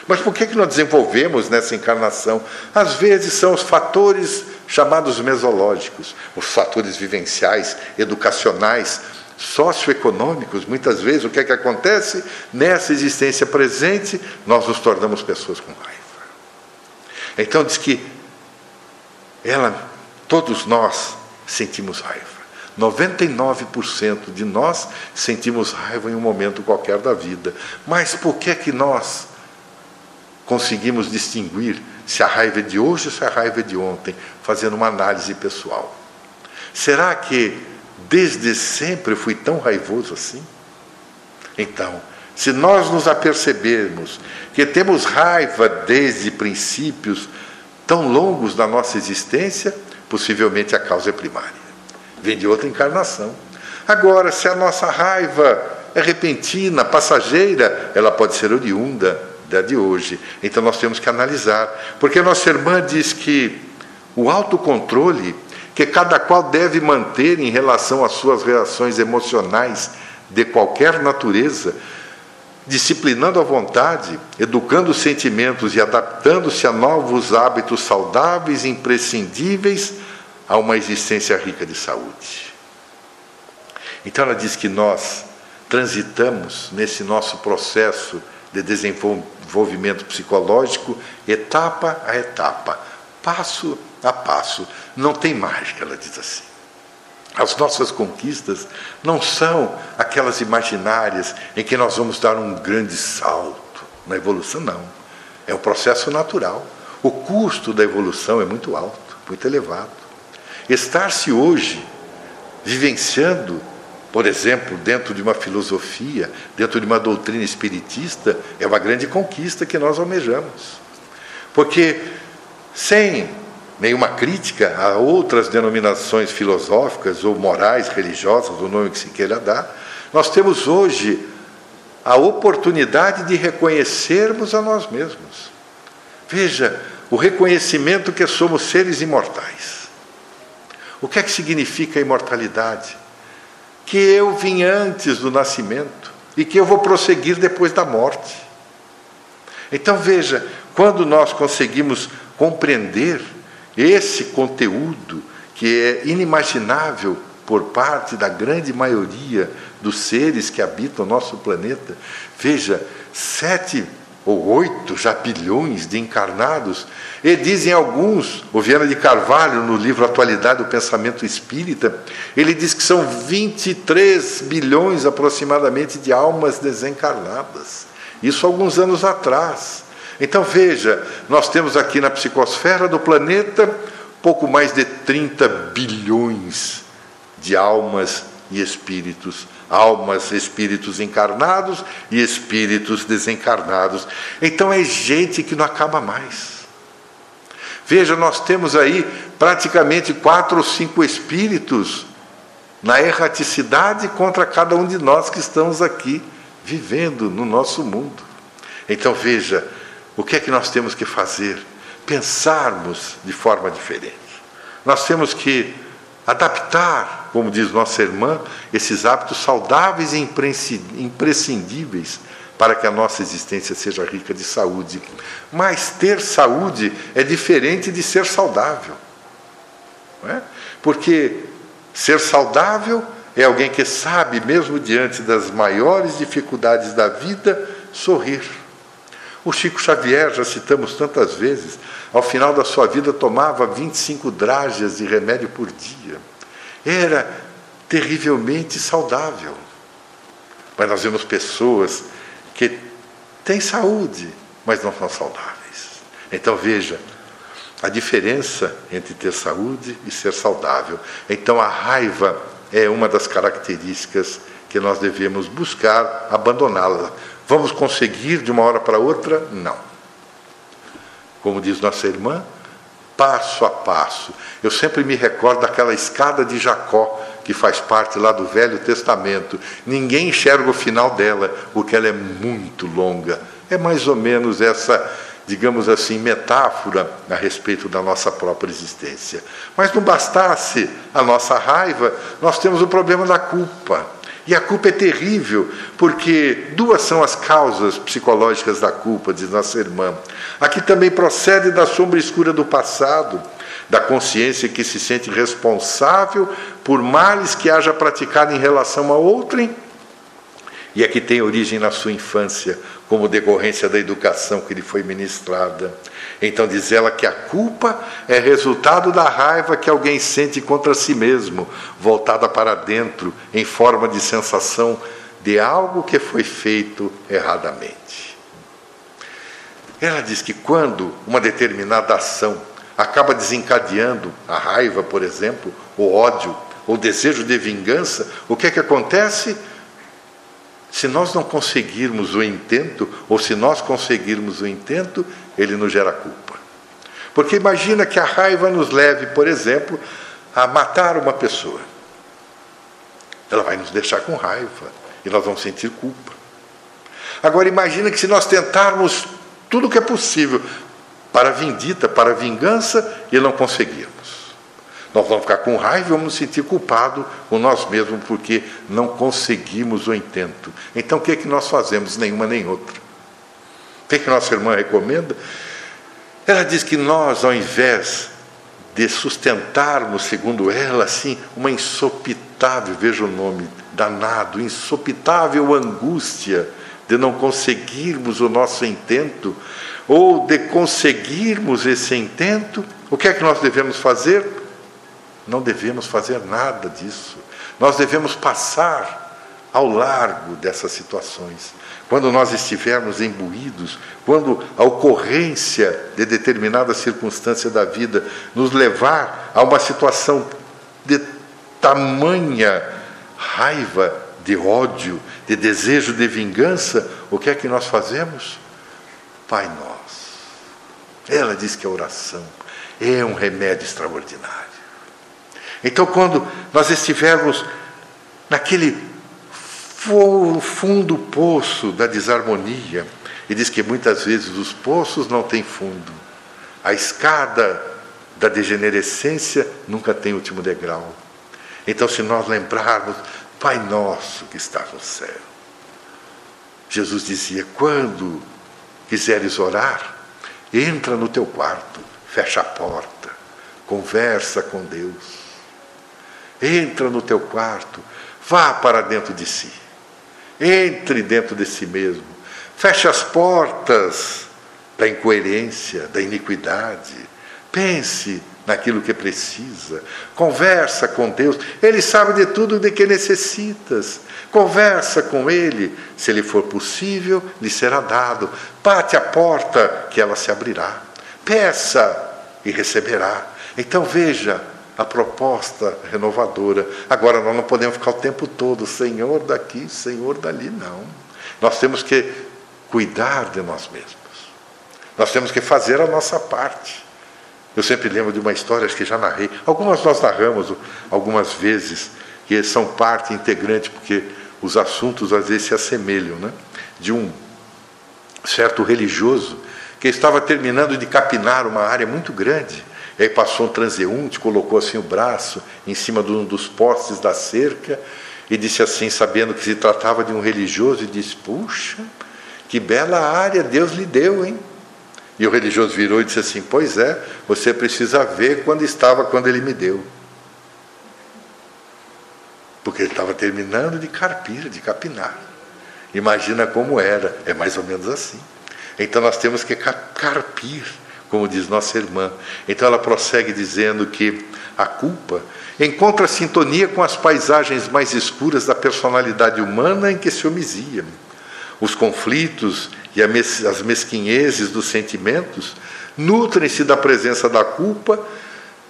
[SPEAKER 1] Mas por que, que nós desenvolvemos nessa encarnação? Às vezes são os fatores chamados mesológicos, os fatores vivenciais, educacionais, socioeconômicos. Muitas vezes o que é que acontece? Nessa existência presente, nós nos tornamos pessoas com raiva. Então diz que ela, todos nós sentimos raiva. 99% de nós sentimos raiva em um momento qualquer da vida. Mas por que é que nós conseguimos distinguir se a raiva é de hoje ou se a raiva é de ontem, fazendo uma análise pessoal? Será que desde sempre eu fui tão raivoso assim? Então, se nós nos apercebermos que temos raiva desde princípios tão longos da nossa existência, possivelmente a causa é primária vem de outra encarnação. Agora, se a nossa raiva é repentina, passageira, ela pode ser oriunda da de hoje. Então nós temos que analisar. Porque nossa irmã diz que o autocontrole que cada qual deve manter em relação às suas reações emocionais de qualquer natureza, disciplinando a vontade, educando os sentimentos e adaptando-se a novos hábitos saudáveis e imprescindíveis a uma existência rica de saúde. Então ela diz que nós transitamos nesse nosso processo de desenvolvimento psicológico etapa a etapa, passo a passo. Não tem mágica, ela diz assim. As nossas conquistas não são aquelas imaginárias em que nós vamos dar um grande salto na evolução, não. É um processo natural. O custo da evolução é muito alto, muito elevado. Estar-se hoje vivenciando, por exemplo, dentro de uma filosofia, dentro de uma doutrina espiritista, é uma grande conquista que nós almejamos. Porque sem nenhuma crítica a outras denominações filosóficas ou morais, religiosas, o nome que se queira dar, nós temos hoje a oportunidade de reconhecermos a nós mesmos. Veja, o reconhecimento que somos seres imortais. O que é que significa a imortalidade? Que eu vim antes do nascimento e que eu vou prosseguir depois da morte. Então veja, quando nós conseguimos compreender esse conteúdo que é inimaginável por parte da grande maioria dos seres que habitam o nosso planeta, veja, sete ou oito já bilhões de encarnados, e dizem alguns, o Viana de Carvalho, no livro Atualidade do Pensamento Espírita, ele diz que são 23 bilhões aproximadamente de almas desencarnadas. Isso alguns anos atrás. Então veja, nós temos aqui na psicosfera do planeta pouco mais de 30 bilhões de almas e espíritos almas, espíritos encarnados e espíritos desencarnados. Então é gente que não acaba mais. Veja, nós temos aí praticamente quatro ou cinco espíritos na erraticidade contra cada um de nós que estamos aqui vivendo no nosso mundo. Então veja, o que é que nós temos que fazer? Pensarmos de forma diferente. Nós temos que adaptar, como diz nossa irmã, esses hábitos saudáveis e imprescindíveis para que a nossa existência seja rica de saúde. Mas ter saúde é diferente de ser saudável. É? Porque ser saudável é alguém que sabe, mesmo diante das maiores dificuldades da vida, sorrir. O Chico Xavier, já citamos tantas vezes, ao final da sua vida tomava 25 drágeas de remédio por dia. Era terrivelmente saudável. Mas nós vemos pessoas que têm saúde, mas não são saudáveis. Então veja, a diferença entre ter saúde e ser saudável. Então a raiva é uma das características que nós devemos buscar abandoná-la. Vamos conseguir de uma hora para outra? Não como diz nossa irmã, passo a passo. Eu sempre me recordo daquela escada de Jacó, que faz parte lá do Velho Testamento. Ninguém enxerga o final dela, porque ela é muito longa. É mais ou menos essa, digamos assim, metáfora a respeito da nossa própria existência. Mas não bastasse a nossa raiva, nós temos o problema da culpa. E a culpa é terrível, porque duas são as causas psicológicas da culpa, diz nossa irmã. Aqui também procede da sombra escura do passado, da consciência que se sente responsável por males que haja praticado em relação a outrem, e aqui tem origem na sua infância, como decorrência da educação que lhe foi ministrada. Então diz ela que a culpa é resultado da raiva que alguém sente contra si mesmo, voltada para dentro, em forma de sensação de algo que foi feito erradamente. Ela diz que quando uma determinada ação acaba desencadeando a raiva, por exemplo, o ódio, o desejo de vingança, o que é que acontece? Se nós não conseguirmos o intento, ou se nós conseguirmos o intento, ele nos gera culpa. Porque imagina que a raiva nos leve, por exemplo, a matar uma pessoa. Ela vai nos deixar com raiva e nós vamos sentir culpa. Agora imagina que se nós tentarmos tudo o que é possível para a vindita, para a vingança e não conseguirmos. Nós vamos ficar com raiva e vamos nos sentir culpados com nós mesmos porque não conseguimos o intento. Então o que é que nós fazemos? Nenhuma nem outra. O que, é que nossa irmã recomenda? Ela diz que nós, ao invés de sustentarmos, segundo ela, assim, uma insopitável, veja o nome danado, insopitável angústia de não conseguirmos o nosso intento, ou de conseguirmos esse intento, o que é que nós devemos fazer? Não devemos fazer nada disso. Nós devemos passar ao largo dessas situações. Quando nós estivermos imbuídos, quando a ocorrência de determinada circunstância da vida nos levar a uma situação de tamanha raiva, de ódio, de desejo de vingança, o que é que nós fazemos? Pai Nosso. Ela diz que a oração é um remédio extraordinário. Então, quando nós estivermos naquele fundo poço da desarmonia, e diz que muitas vezes os poços não têm fundo, a escada da degenerescência nunca tem último degrau. Então, se nós lembrarmos, Pai nosso que está no céu, Jesus dizia: quando quiseres orar, entra no teu quarto, fecha a porta, conversa com Deus Entra no teu quarto, vá para dentro de si. Entre dentro de si mesmo. Feche as portas da incoerência, da iniquidade. Pense naquilo que precisa. Conversa com Deus. Ele sabe de tudo de que necessitas. Conversa com Ele. Se lhe for possível, lhe será dado. Bate a porta que ela se abrirá. Peça e receberá. Então veja, a proposta renovadora. Agora, nós não podemos ficar o tempo todo, Senhor daqui, Senhor dali, não. Nós temos que cuidar de nós mesmos. Nós temos que fazer a nossa parte. Eu sempre lembro de uma história, que já narrei. Algumas nós narramos algumas vezes, que são parte integrante, porque os assuntos às vezes se assemelham, né? De um certo religioso que estava terminando de capinar uma área muito grande e aí passou um transeunte, colocou assim o braço em cima de um dos postes da cerca e disse assim, sabendo que se tratava de um religioso, e disse: Puxa, que bela área Deus lhe deu, hein? E o religioso virou e disse assim: Pois é, você precisa ver quando estava quando ele me deu. Porque ele estava terminando de carpir, de capinar. Imagina como era, é mais ou menos assim. Então nós temos que carpir como diz nossa irmã. Então ela prossegue dizendo que a culpa encontra sintonia com as paisagens mais escuras da personalidade humana em que se homizia. Os conflitos e as mesquinhezes dos sentimentos nutrem-se da presença da culpa,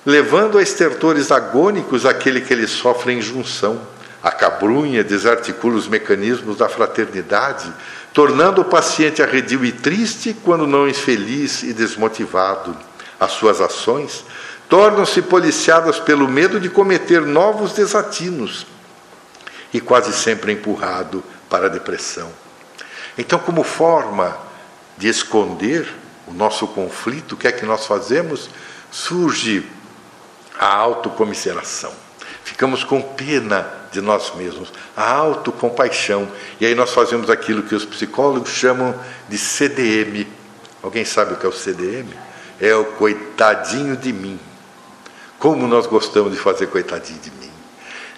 [SPEAKER 1] levando a estertores agônicos aquele que ele sofre em junção. A cabrunha desarticula os mecanismos da fraternidade, tornando o paciente arredio e triste quando não infeliz e desmotivado. As suas ações tornam-se policiadas pelo medo de cometer novos desatinos e quase sempre empurrado para a depressão. Então, como forma de esconder o nosso conflito, o que é que nós fazemos? Surge a autocomiseração. Ficamos com pena de nós mesmos, a autocompaixão. E aí nós fazemos aquilo que os psicólogos chamam de CDM. Alguém sabe o que é o CDM? É o coitadinho de mim. Como nós gostamos de fazer coitadinho de mim.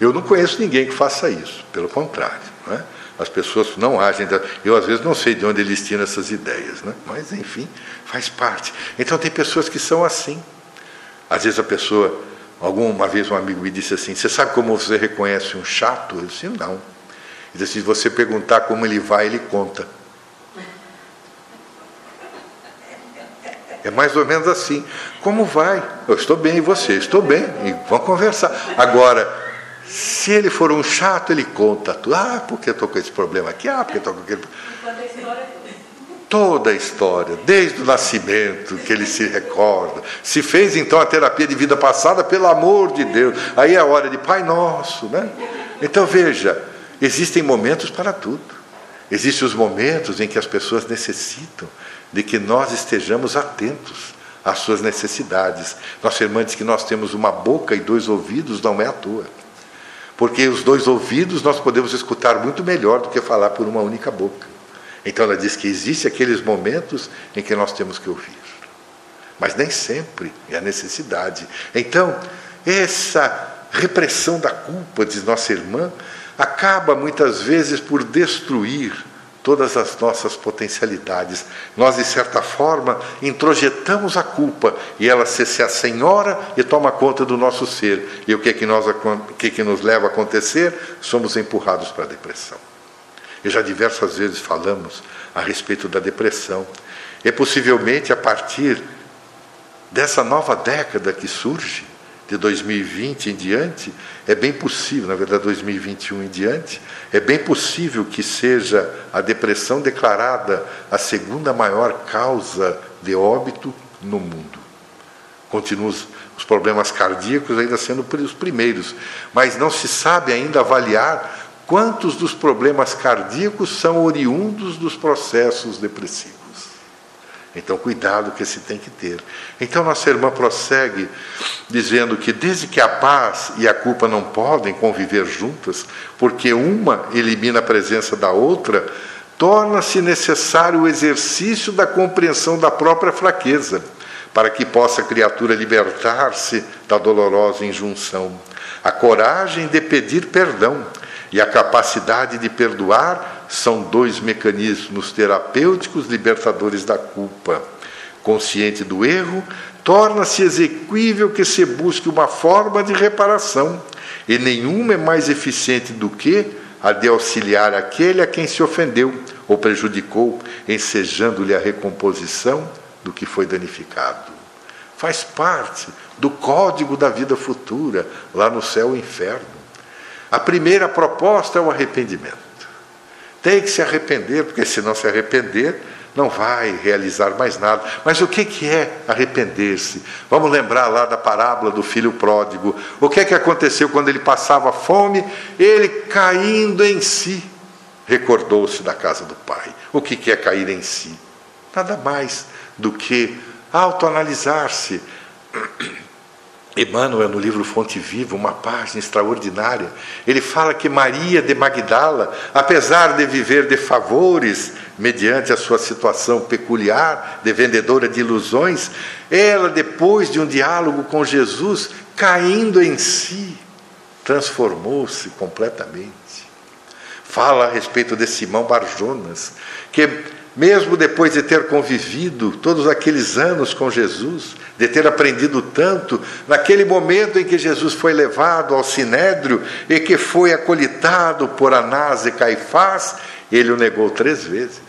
[SPEAKER 1] Eu não conheço ninguém que faça isso, pelo contrário. Né? As pessoas não agem. Eu, às vezes, não sei de onde eles tiram essas ideias, né? mas, enfim, faz parte. Então, tem pessoas que são assim. Às vezes, a pessoa. Alguma vez, um amigo me disse assim: Você sabe como você reconhece um chato? Eu disse: Não. Ele disse: Se você perguntar como ele vai, ele conta. É mais ou menos assim. Como vai? Eu estou bem, e você? Estou bem. E vamos conversar. Agora, se ele for um chato, ele conta. Ah, porque eu estou com esse problema aqui? Ah, porque eu estou com aquele. Toda a história, desde o nascimento, que ele se recorda. Se fez então a terapia de vida passada, pelo amor de Deus. Aí é a hora de Pai Nosso, né? Então veja, existem momentos para tudo. Existem os momentos em que as pessoas necessitam de que nós estejamos atentos às suas necessidades. Nossa irmã diz que nós temos uma boca e dois ouvidos, não é à toa. Porque os dois ouvidos nós podemos escutar muito melhor do que falar por uma única boca. Então ela diz que existe aqueles momentos em que nós temos que ouvir. Mas nem sempre é a necessidade. Então, essa repressão da culpa, diz nossa irmã, acaba muitas vezes por destruir todas as nossas potencialidades. Nós, de certa forma, introjetamos a culpa e ela se, se assenhora e toma conta do nosso ser. E o que, é que, nós, que, é que nos leva a acontecer? Somos empurrados para a depressão. E já diversas vezes falamos a respeito da depressão. É possivelmente a partir dessa nova década que surge, de 2020 em diante, é bem possível, na verdade 2021 em diante, é bem possível que seja a depressão declarada a segunda maior causa de óbito no mundo. Continuam os, os problemas cardíacos ainda sendo os primeiros, mas não se sabe ainda avaliar quantos dos problemas cardíacos são oriundos dos processos depressivos. Então, cuidado que se tem que ter. Então, nossa irmã prossegue dizendo que, desde que a paz e a culpa não podem conviver juntas, porque uma elimina a presença da outra, torna-se necessário o exercício da compreensão da própria fraqueza, para que possa a criatura libertar-se da dolorosa injunção. A coragem de pedir perdão e a capacidade de perdoar são dois mecanismos terapêuticos libertadores da culpa. Consciente do erro, torna-se exequível que se busque uma forma de reparação, e nenhuma é mais eficiente do que a de auxiliar aquele a quem se ofendeu ou prejudicou, ensejando-lhe a recomposição do que foi danificado. Faz parte do código da vida futura, lá no céu e inferno. A primeira proposta é o arrependimento. Tem que se arrepender, porque se não se arrepender, não vai realizar mais nada. Mas o que, que é arrepender-se? Vamos lembrar lá da parábola do filho pródigo. O que é que aconteceu quando ele passava fome? Ele caindo em si, recordou-se da casa do pai. O que, que é cair em si? Nada mais do que autoanalisar-se. Emmanuel, no livro Fonte Viva, uma página extraordinária, ele fala que Maria de Magdala, apesar de viver de favores, mediante a sua situação peculiar de vendedora de ilusões, ela, depois de um diálogo com Jesus, caindo em si, transformou-se completamente. Fala a respeito de Simão Barjonas, que mesmo depois de ter convivido todos aqueles anos com Jesus, de ter aprendido tanto, naquele momento em que Jesus foi levado ao sinédrio e que foi acolitado por Anás e Caifás, ele o negou três vezes.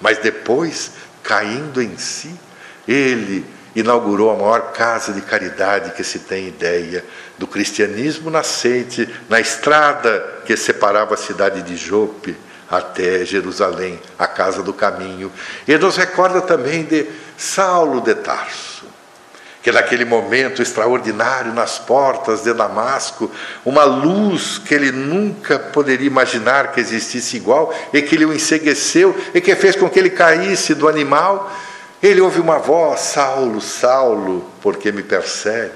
[SPEAKER 1] Mas depois, caindo em si, ele inaugurou a maior casa de caridade que se tem ideia do cristianismo nascente na estrada que separava a cidade de Jope até Jerusalém, a casa do caminho. E nos recorda também de Saulo de Tarso, que naquele momento extraordinário nas portas de Damasco, uma luz que ele nunca poderia imaginar que existisse igual, e que lhe o ensegueceu, e que fez com que ele caísse do animal. Ele ouve uma voz: Saulo, Saulo, por que me persegue?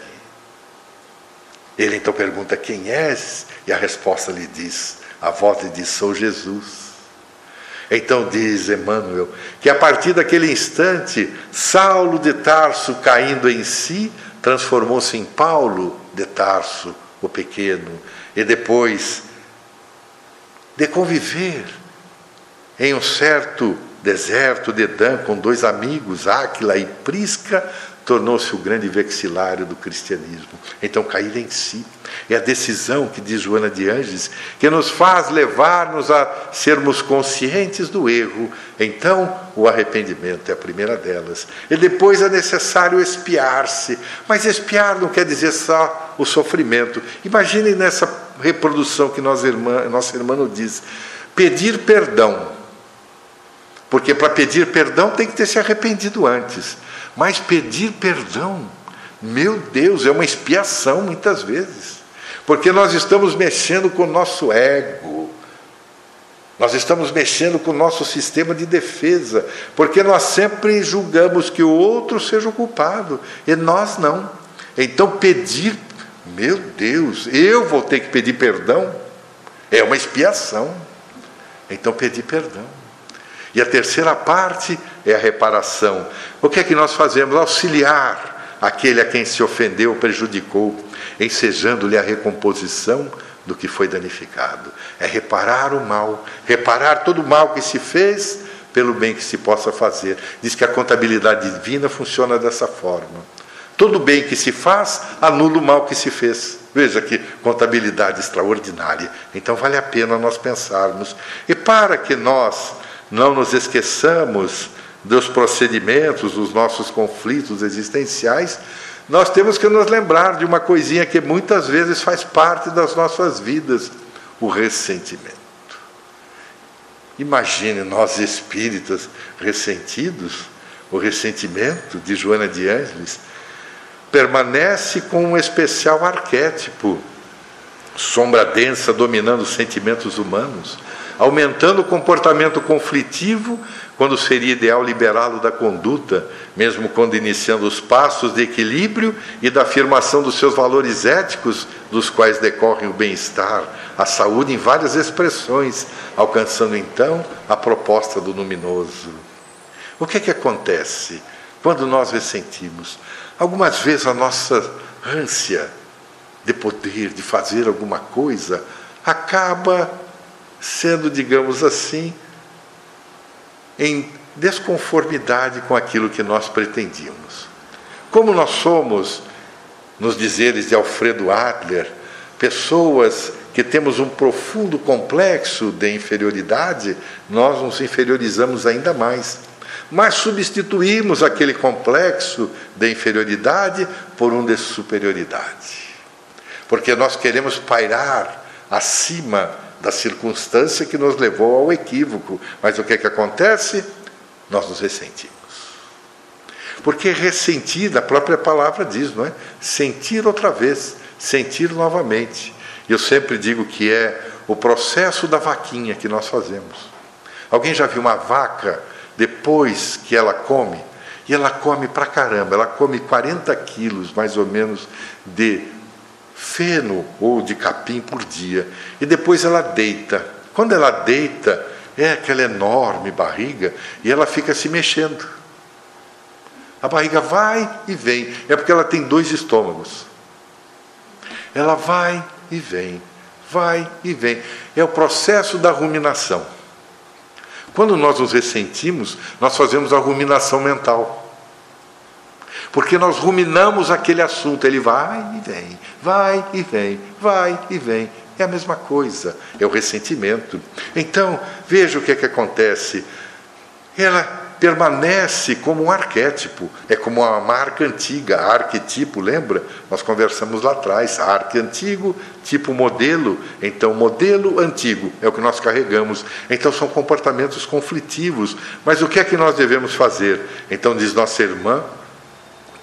[SPEAKER 1] Ele então pergunta: Quem és? E a resposta lhe diz: A voz lhe diz: Sou Jesus. Então diz Emmanuel que a partir daquele instante, Saulo de Tarso, caindo em si, transformou-se em Paulo de Tarso, o pequeno, e depois de conviver em um certo deserto de Dan com dois amigos, Áquila e Prisca, tornou-se o grande vexilário do cristianismo. Então, cair em si é a decisão que diz Joana de Anges, que nos faz levar-nos a sermos conscientes do erro. Então, o arrependimento é a primeira delas. E depois é necessário espiar-se. Mas espiar não quer dizer só o sofrimento. Imaginem nessa reprodução que nossa irmã, nossa irmã diz: pedir perdão. Porque para pedir perdão tem que ter se arrependido antes. Mas pedir perdão, meu Deus, é uma expiação muitas vezes. Porque nós estamos mexendo com o nosso ego. Nós estamos mexendo com o nosso sistema de defesa, porque nós sempre julgamos que o outro seja o culpado e nós não. Então, pedir, meu Deus, eu vou ter que pedir perdão, é uma expiação. Então, pedir perdão. E a terceira parte é a reparação. O que é que nós fazemos? Auxiliar aquele a quem se ofendeu, prejudicou, ensejando-lhe a recomposição do que foi danificado. É reparar o mal, reparar todo o mal que se fez pelo bem que se possa fazer. Diz que a contabilidade divina funciona dessa forma. Todo bem que se faz anula o mal que se fez. Veja que contabilidade extraordinária. Então vale a pena nós pensarmos. E para que nós não nos esqueçamos dos procedimentos, dos nossos conflitos existenciais, nós temos que nos lembrar de uma coisinha que muitas vezes faz parte das nossas vidas: o ressentimento. Imagine nós espíritas ressentidos, o ressentimento de Joana de Ângeles permanece com um especial arquétipo, sombra densa dominando os sentimentos humanos aumentando o comportamento conflitivo, quando seria ideal liberá-lo da conduta, mesmo quando iniciando os passos de equilíbrio e da afirmação dos seus valores éticos, dos quais decorrem o bem-estar, a saúde em várias expressões, alcançando então a proposta do luminoso. O que é que acontece quando nós ressentimos? Algumas vezes a nossa ânsia de poder, de fazer alguma coisa, acaba sendo, digamos assim, em desconformidade com aquilo que nós pretendíamos. Como nós somos, nos dizeres de Alfredo Adler, pessoas que temos um profundo complexo de inferioridade, nós nos inferiorizamos ainda mais. Mas substituímos aquele complexo de inferioridade por um de superioridade. Porque nós queremos pairar acima da circunstância que nos levou ao equívoco. Mas o que é que acontece? Nós nos ressentimos. Porque ressentir, a própria palavra diz, não é? Sentir outra vez, sentir novamente. Eu sempre digo que é o processo da vaquinha que nós fazemos. Alguém já viu uma vaca depois que ela come? E ela come pra caramba, ela come 40 quilos mais ou menos de feno ou de capim por dia. E depois ela deita. Quando ela deita, é aquela enorme barriga e ela fica se mexendo. A barriga vai e vem. É porque ela tem dois estômagos. Ela vai e vem, vai e vem. É o processo da ruminação. Quando nós nos ressentimos, nós fazemos a ruminação mental. Porque nós ruminamos aquele assunto, ele vai e vem, vai e vem, vai e vem. É a mesma coisa, é o ressentimento. Então, veja o que é que acontece. Ela permanece como um arquétipo, é como uma marca antiga, arquetipo, lembra? Nós conversamos lá atrás, arque antigo, tipo modelo, então modelo antigo é o que nós carregamos. Então são comportamentos conflitivos, mas o que é que nós devemos fazer? Então diz nossa irmã,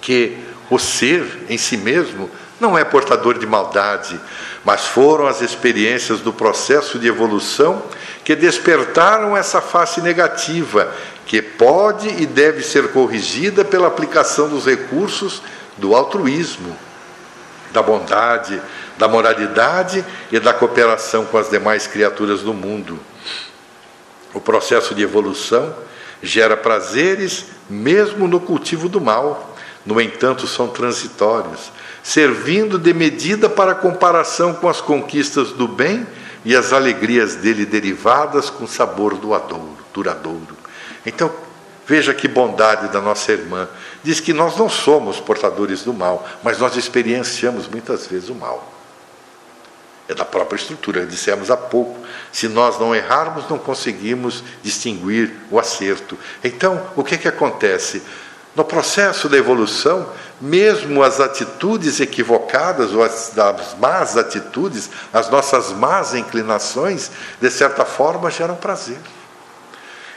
[SPEAKER 1] que o ser em si mesmo não é portador de maldade, mas foram as experiências do processo de evolução que despertaram essa face negativa, que pode e deve ser corrigida pela aplicação dos recursos do altruísmo, da bondade, da moralidade e da cooperação com as demais criaturas do mundo. O processo de evolução gera prazeres mesmo no cultivo do mal, no entanto, são transitórios, servindo de medida para comparação com as conquistas do bem e as alegrias dele derivadas com sabor doadouro, duradouro. Então, veja que bondade da nossa irmã. Diz que nós não somos portadores do mal, mas nós experienciamos muitas vezes o mal. É da própria estrutura, dissemos há pouco. Se nós não errarmos, não conseguimos distinguir o acerto. Então, o que, que acontece? No processo da evolução, mesmo as atitudes equivocadas ou as, as más atitudes, as nossas más inclinações, de certa forma geram prazer.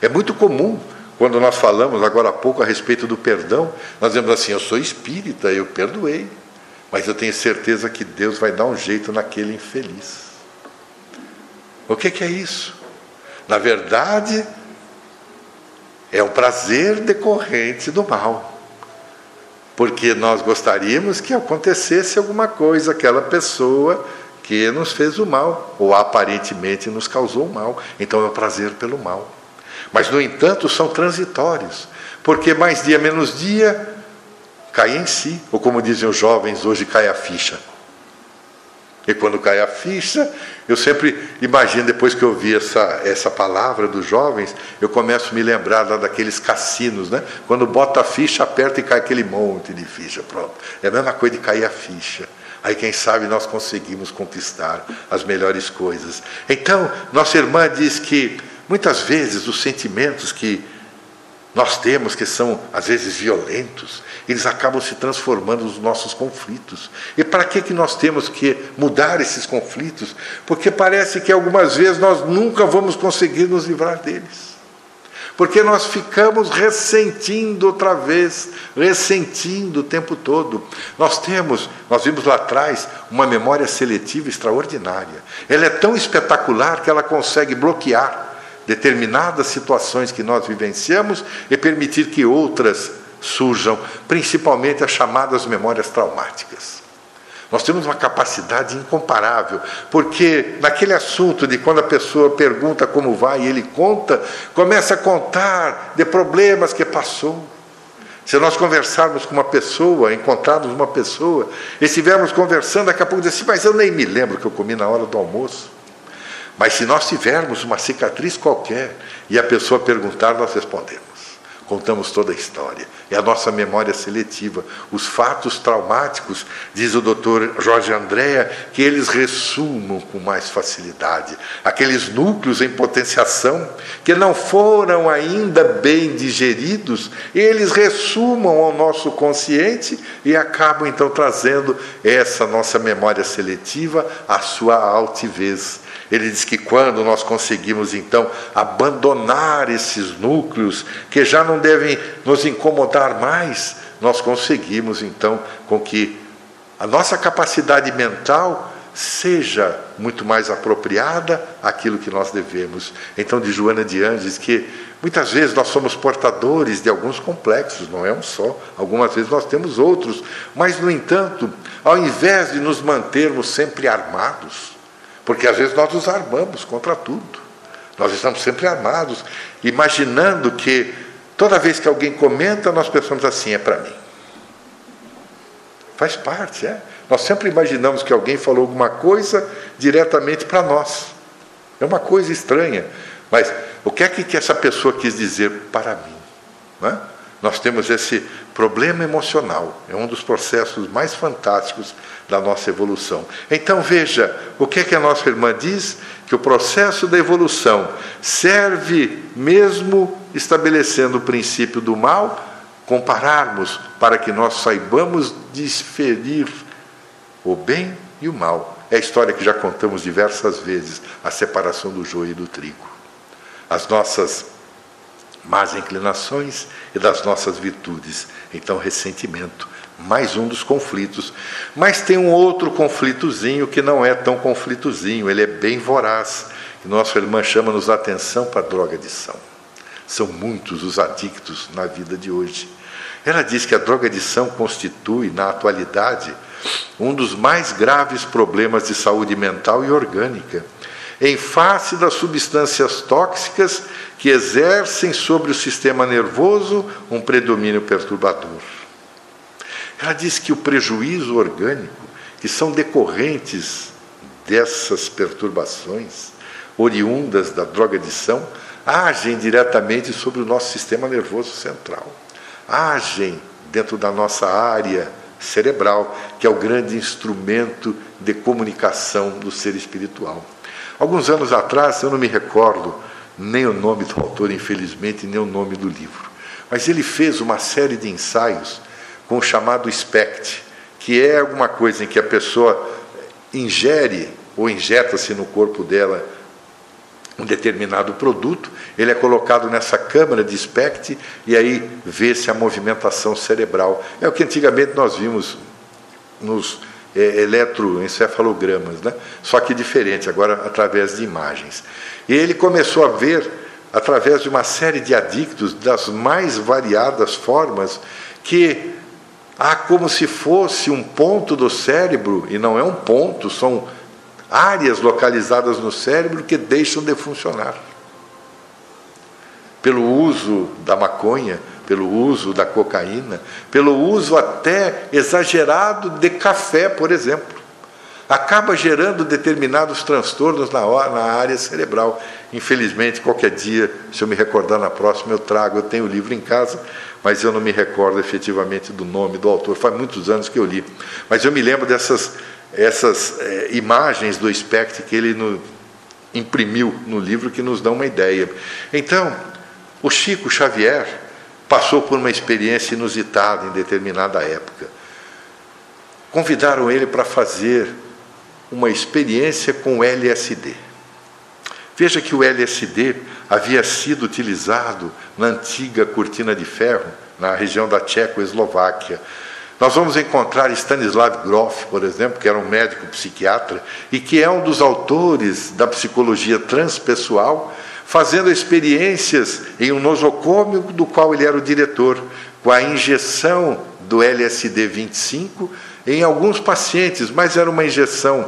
[SPEAKER 1] É muito comum, quando nós falamos agora há pouco a respeito do perdão, nós dizemos assim: eu sou espírita, eu perdoei, mas eu tenho certeza que Deus vai dar um jeito naquele infeliz. O que, que é isso? Na verdade, é um prazer decorrente do mal. Porque nós gostaríamos que acontecesse alguma coisa àquela pessoa que nos fez o mal, ou aparentemente nos causou o mal. Então é o prazer pelo mal. Mas, no entanto, são transitórios, porque mais dia menos dia cai em si, ou como dizem os jovens, hoje cai a ficha. E quando cai a ficha, eu sempre imagino, depois que eu vi essa, essa palavra dos jovens, eu começo a me lembrar lá daqueles cassinos, né? Quando bota a ficha, aperta e cai aquele monte de ficha, pronto. É a mesma coisa de cair a ficha. Aí, quem sabe, nós conseguimos conquistar as melhores coisas. Então, nossa irmã diz que, muitas vezes, os sentimentos que nós temos, que são, às vezes, violentos, eles acabam se transformando nos nossos conflitos. E para que, que nós temos que mudar esses conflitos? Porque parece que algumas vezes nós nunca vamos conseguir nos livrar deles. Porque nós ficamos ressentindo outra vez, ressentindo o tempo todo. Nós temos, nós vimos lá atrás, uma memória seletiva extraordinária. Ela é tão espetacular que ela consegue bloquear determinadas situações que nós vivenciamos e permitir que outras surjam, principalmente as chamadas memórias traumáticas. Nós temos uma capacidade incomparável, porque naquele assunto de quando a pessoa pergunta como vai e ele conta, começa a contar de problemas que passou. Se nós conversarmos com uma pessoa, encontrarmos uma pessoa, e estivermos conversando, daqui a pouco diz assim, mas eu nem me lembro que eu comi na hora do almoço. Mas se nós tivermos uma cicatriz qualquer e a pessoa perguntar, nós respondemos contamos toda a história. É a nossa memória seletiva. Os fatos traumáticos, diz o doutor Jorge Andréa, que eles ressumam com mais facilidade. Aqueles núcleos em potenciação que não foram ainda bem digeridos, eles ressumam ao nosso consciente e acabam então trazendo essa nossa memória seletiva à sua altivez. Ele diz que quando nós conseguimos então abandonar esses núcleos que já não devem nos incomodar mais, nós conseguimos então com que a nossa capacidade mental seja muito mais apropriada àquilo que nós devemos. Então, de Joana de Andes, que muitas vezes nós somos portadores de alguns complexos, não é um só, algumas vezes nós temos outros, mas, no entanto, ao invés de nos mantermos sempre armados, porque às vezes nós nos armamos contra tudo. Nós estamos sempre armados, imaginando que toda vez que alguém comenta, nós pensamos assim: é para mim. Faz parte, é. Nós sempre imaginamos que alguém falou alguma coisa diretamente para nós. É uma coisa estranha. Mas o que é que essa pessoa quis dizer para mim? Não é? Nós temos esse problema emocional, é um dos processos mais fantásticos da nossa evolução. Então veja, o que é que a nossa irmã diz? Que o processo da evolução serve mesmo estabelecendo o princípio do mal, compararmos para que nós saibamos diferir o bem e o mal. É a história que já contamos diversas vezes, a separação do joio e do trigo. As nossas más inclinações e das nossas virtudes. Então, ressentimento, mais um dos conflitos. Mas tem um outro conflitozinho que não é tão conflitozinho, ele é bem voraz. E nossa irmã chama-nos a atenção para a drogadição. São muitos os adictos na vida de hoje. Ela diz que a drogadição constitui, na atualidade, um dos mais graves problemas de saúde mental e orgânica, em face das substâncias tóxicas que exercem sobre o sistema nervoso um predomínio perturbador. Ela diz que o prejuízo orgânico, que são decorrentes dessas perturbações oriundas da drogadição, agem diretamente sobre o nosso sistema nervoso central, agem dentro da nossa área cerebral, que é o grande instrumento de comunicação do ser espiritual. Alguns anos atrás, eu não me recordo nem o nome do autor, infelizmente, nem o nome do livro, mas ele fez uma série de ensaios com o chamado SPECT, que é alguma coisa em que a pessoa ingere ou injeta-se no corpo dela um determinado produto, ele é colocado nessa câmara de SPECT e aí vê-se a movimentação cerebral. É o que antigamente nós vimos nos é, eletroencefalogramas, né? só que diferente, agora através de imagens. E ele começou a ver, através de uma série de adictos das mais variadas formas, que há como se fosse um ponto do cérebro, e não é um ponto, são áreas localizadas no cérebro que deixam de funcionar. Pelo uso da maconha, pelo uso da cocaína, pelo uso até exagerado de café, por exemplo. Acaba gerando determinados transtornos na, na área cerebral. Infelizmente, qualquer dia, se eu me recordar na próxima, eu trago. Eu tenho o livro em casa, mas eu não me recordo efetivamente do nome do autor. Faz muitos anos que eu li. Mas eu me lembro dessas essas é, imagens do espectro que ele no, imprimiu no livro que nos dão uma ideia. Então, o Chico Xavier passou por uma experiência inusitada em determinada época. Convidaram ele para fazer uma experiência com LSD. Veja que o LSD havia sido utilizado na antiga cortina de ferro, na região da Tchecoslováquia, nós vamos encontrar Stanislav Grof, por exemplo, que era um médico psiquiatra e que é um dos autores da psicologia transpessoal, fazendo experiências em um nosocômio do qual ele era o diretor, com a injeção do LSD 25 em alguns pacientes, mas era uma injeção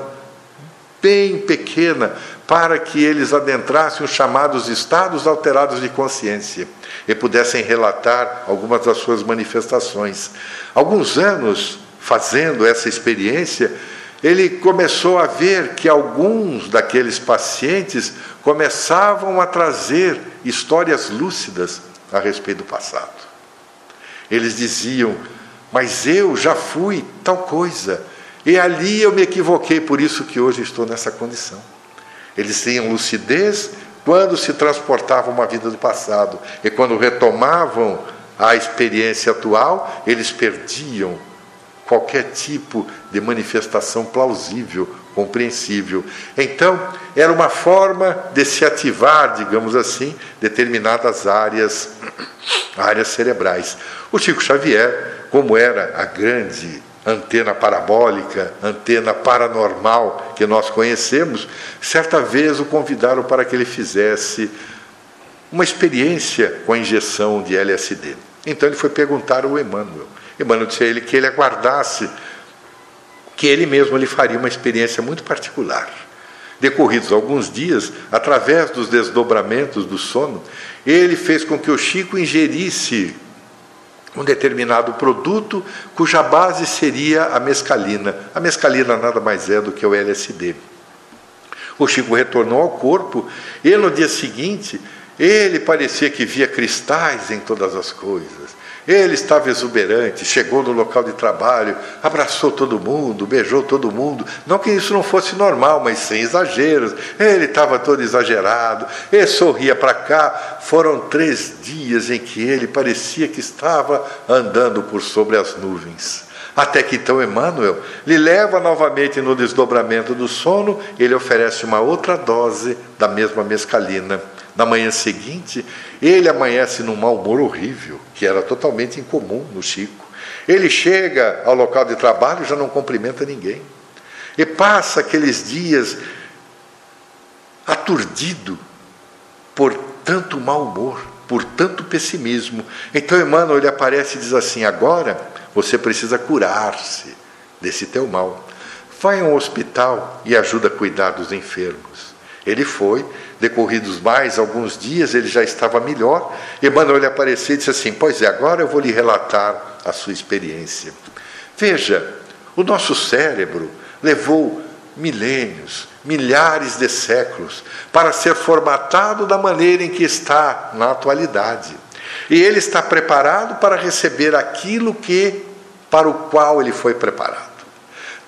[SPEAKER 1] bem pequena para que eles adentrassem os chamados estados alterados de consciência e pudessem relatar algumas das suas manifestações. Alguns anos fazendo essa experiência, ele começou a ver que alguns daqueles pacientes começavam a trazer histórias lúcidas a respeito do passado. Eles diziam: Mas eu já fui tal coisa, e ali eu me equivoquei, por isso que hoje estou nessa condição. Eles tinham lucidez quando se transportavam uma vida do passado e quando retomavam a experiência atual, eles perdiam qualquer tipo de manifestação plausível, compreensível. Então, era uma forma de se ativar, digamos assim, determinadas áreas, áreas cerebrais. O Chico Xavier, como era a grande antena parabólica, antena paranormal que nós conhecemos, certa vez o convidaram para que ele fizesse uma experiência com a injeção de LSD. Então ele foi perguntar ao Emmanuel. Emmanuel disse a ele que ele aguardasse, que ele mesmo lhe faria uma experiência muito particular. Decorridos alguns dias, através dos desdobramentos do sono, ele fez com que o Chico ingerisse um determinado produto cuja base seria a mescalina. A mescalina nada mais é do que o LSD. O Chico retornou ao corpo e no dia seguinte ele parecia que via cristais em todas as coisas. Ele estava exuberante, chegou no local de trabalho, abraçou todo mundo, beijou todo mundo. Não que isso não fosse normal, mas sem exageros. Ele estava todo exagerado, ele sorria para cá. Foram três dias em que ele parecia que estava andando por sobre as nuvens. Até que então Emmanuel lhe leva novamente no desdobramento do sono, ele oferece uma outra dose da mesma mescalina. Na manhã seguinte, ele amanhece num mau humor horrível, que era totalmente incomum no Chico. Ele chega ao local de trabalho e já não cumprimenta ninguém. E passa aqueles dias aturdido por tanto mau humor, por tanto pessimismo. Então Emmanuel ele aparece e diz assim: agora você precisa curar-se desse teu mal. Vai a um hospital e ajuda a cuidar dos enfermos. Ele foi, decorridos mais alguns dias, ele já estava melhor. Emmanuel apareceu e disse assim: Pois é, agora eu vou lhe relatar a sua experiência. Veja, o nosso cérebro levou milênios, milhares de séculos para ser formatado da maneira em que está na atualidade. E ele está preparado para receber aquilo que para o qual ele foi preparado.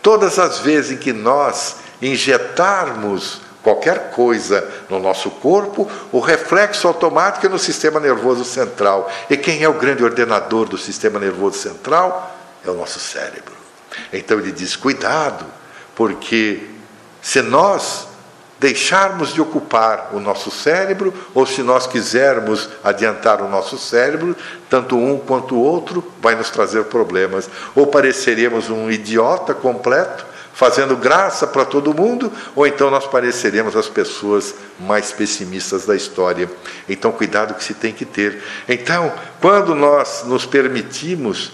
[SPEAKER 1] Todas as vezes em que nós injetarmos qualquer coisa no nosso corpo, o reflexo automático é no sistema nervoso central. E quem é o grande ordenador do sistema nervoso central? É o nosso cérebro. Então ele diz: cuidado, porque se nós deixarmos de ocupar o nosso cérebro, ou se nós quisermos adiantar o nosso cérebro, tanto um quanto o outro vai nos trazer problemas. Ou pareceremos um idiota completo, fazendo graça para todo mundo, ou então nós pareceremos as pessoas mais pessimistas da história. Então, cuidado que se tem que ter. Então, quando nós nos permitimos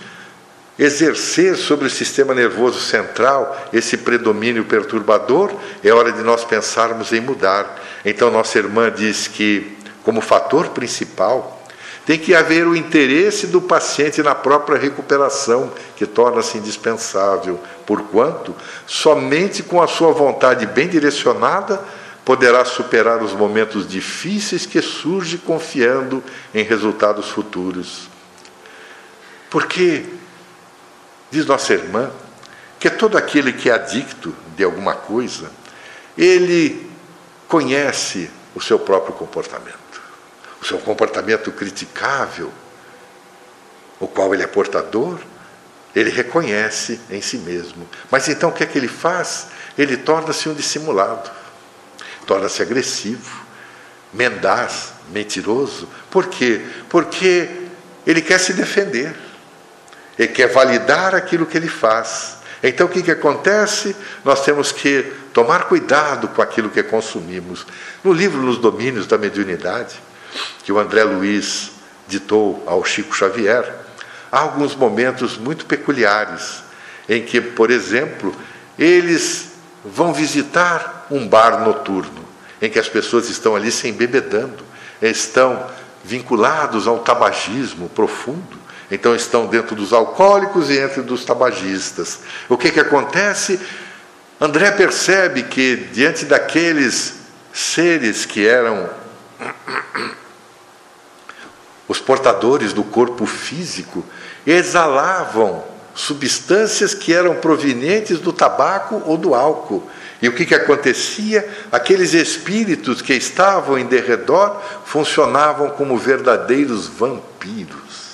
[SPEAKER 1] exercer sobre o sistema nervoso central esse predomínio perturbador, é hora de nós pensarmos em mudar. Então, nossa irmã diz que, como fator principal, tem que haver o interesse do paciente na própria recuperação, que torna-se indispensável, porquanto somente com a sua vontade bem direcionada poderá superar os momentos difíceis que surge confiando em resultados futuros. Porque Diz nossa irmã que todo aquele que é adicto de alguma coisa, ele conhece o seu próprio comportamento, o seu comportamento criticável, o qual ele é portador, ele reconhece em si mesmo. Mas então o que é que ele faz? Ele torna-se um dissimulado, torna-se agressivo, mendaz, mentiroso. Por quê? Porque ele quer se defender. Ele quer validar aquilo que ele faz. Então o que, que acontece? Nós temos que tomar cuidado com aquilo que consumimos. No livro Nos Domínios da Mediunidade, que o André Luiz ditou ao Chico Xavier, há alguns momentos muito peculiares em que, por exemplo, eles vão visitar um bar noturno, em que as pessoas estão ali se embebedando, estão vinculados ao tabagismo profundo. Então estão dentro dos alcoólicos e entre dos tabagistas. O que, que acontece? André percebe que diante daqueles seres que eram os portadores do corpo físico, exalavam substâncias que eram provenientes do tabaco ou do álcool. E o que, que acontecia? Aqueles espíritos que estavam em derredor funcionavam como verdadeiros vampiros